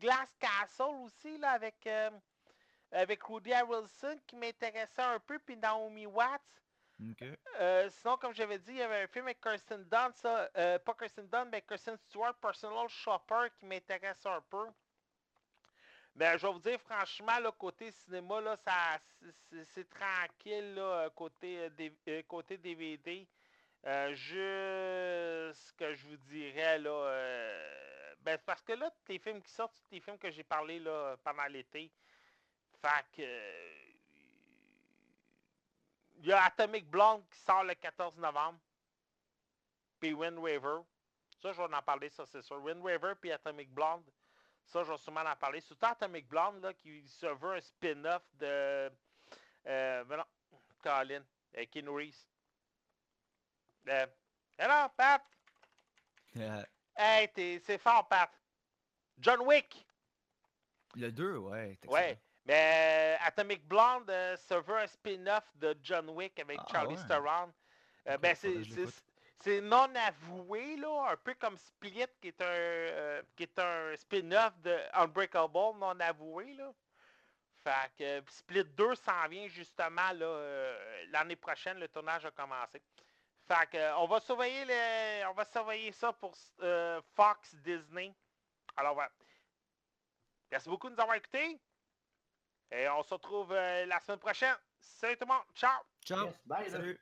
Glass Castle aussi, là, avec, avec Rudy Harrelson qui m'intéressait un peu, puis Naomi Watts. Euh, sinon, comme j'avais dit, il y avait un film avec Kirsten Dunst, ça, euh, pas Kirsten Dunst, mais Kirsten Stewart, Personal Shopper, qui m'intéresse un peu. Mais je vais vous dire, franchement, là, côté cinéma, là, ça, c'est- tranquille, là, côté, euh, euh, côté DVD. Juste ce que je vous dirais, là, ben, parce que là, tous les films qui sortent, tous les films que j'ai parlé là, pendant l'été, fait que... il y a Atomic Blonde qui sort le 14 novembre. Puis Wind Waver. Ça, je vais en parler, ça, c'est sûr. Wind Waver puis Atomic Blonde. Ça, je vais sûrement en parler. Surtout Atomic Blonde, là, qui se veut un spin-off de. Euh, ben non, Colin. Euh, Keanu Reeves. Euh, alors, Pat.
Euh,
Hey, t'es- c'est fort, Pat. John Wick.
le 2, ouais.
Ouais. Mais euh, Atomic Blonde euh, se veut un spin-off de John Wick avec
Ah,
Charlie
ouais.
Theron. Euh, ben, c'est, non avoué, là, un peu comme Split, qui est un, euh, qui est un spin-off de Unbreakable, non avoué. Là. Fait que Split 2 s'en vient justement euh, l'année prochaine, le tournage a commencé. Fait que, euh, on va surveiller le, on va surveiller ça pour Fox Disney. Alors voilà. Merci beaucoup de nous avoir écoutés. Et on se retrouve euh, la semaine prochaine. Salut tout le monde. Ciao!
Ciao.
Yes, bye.
Salut.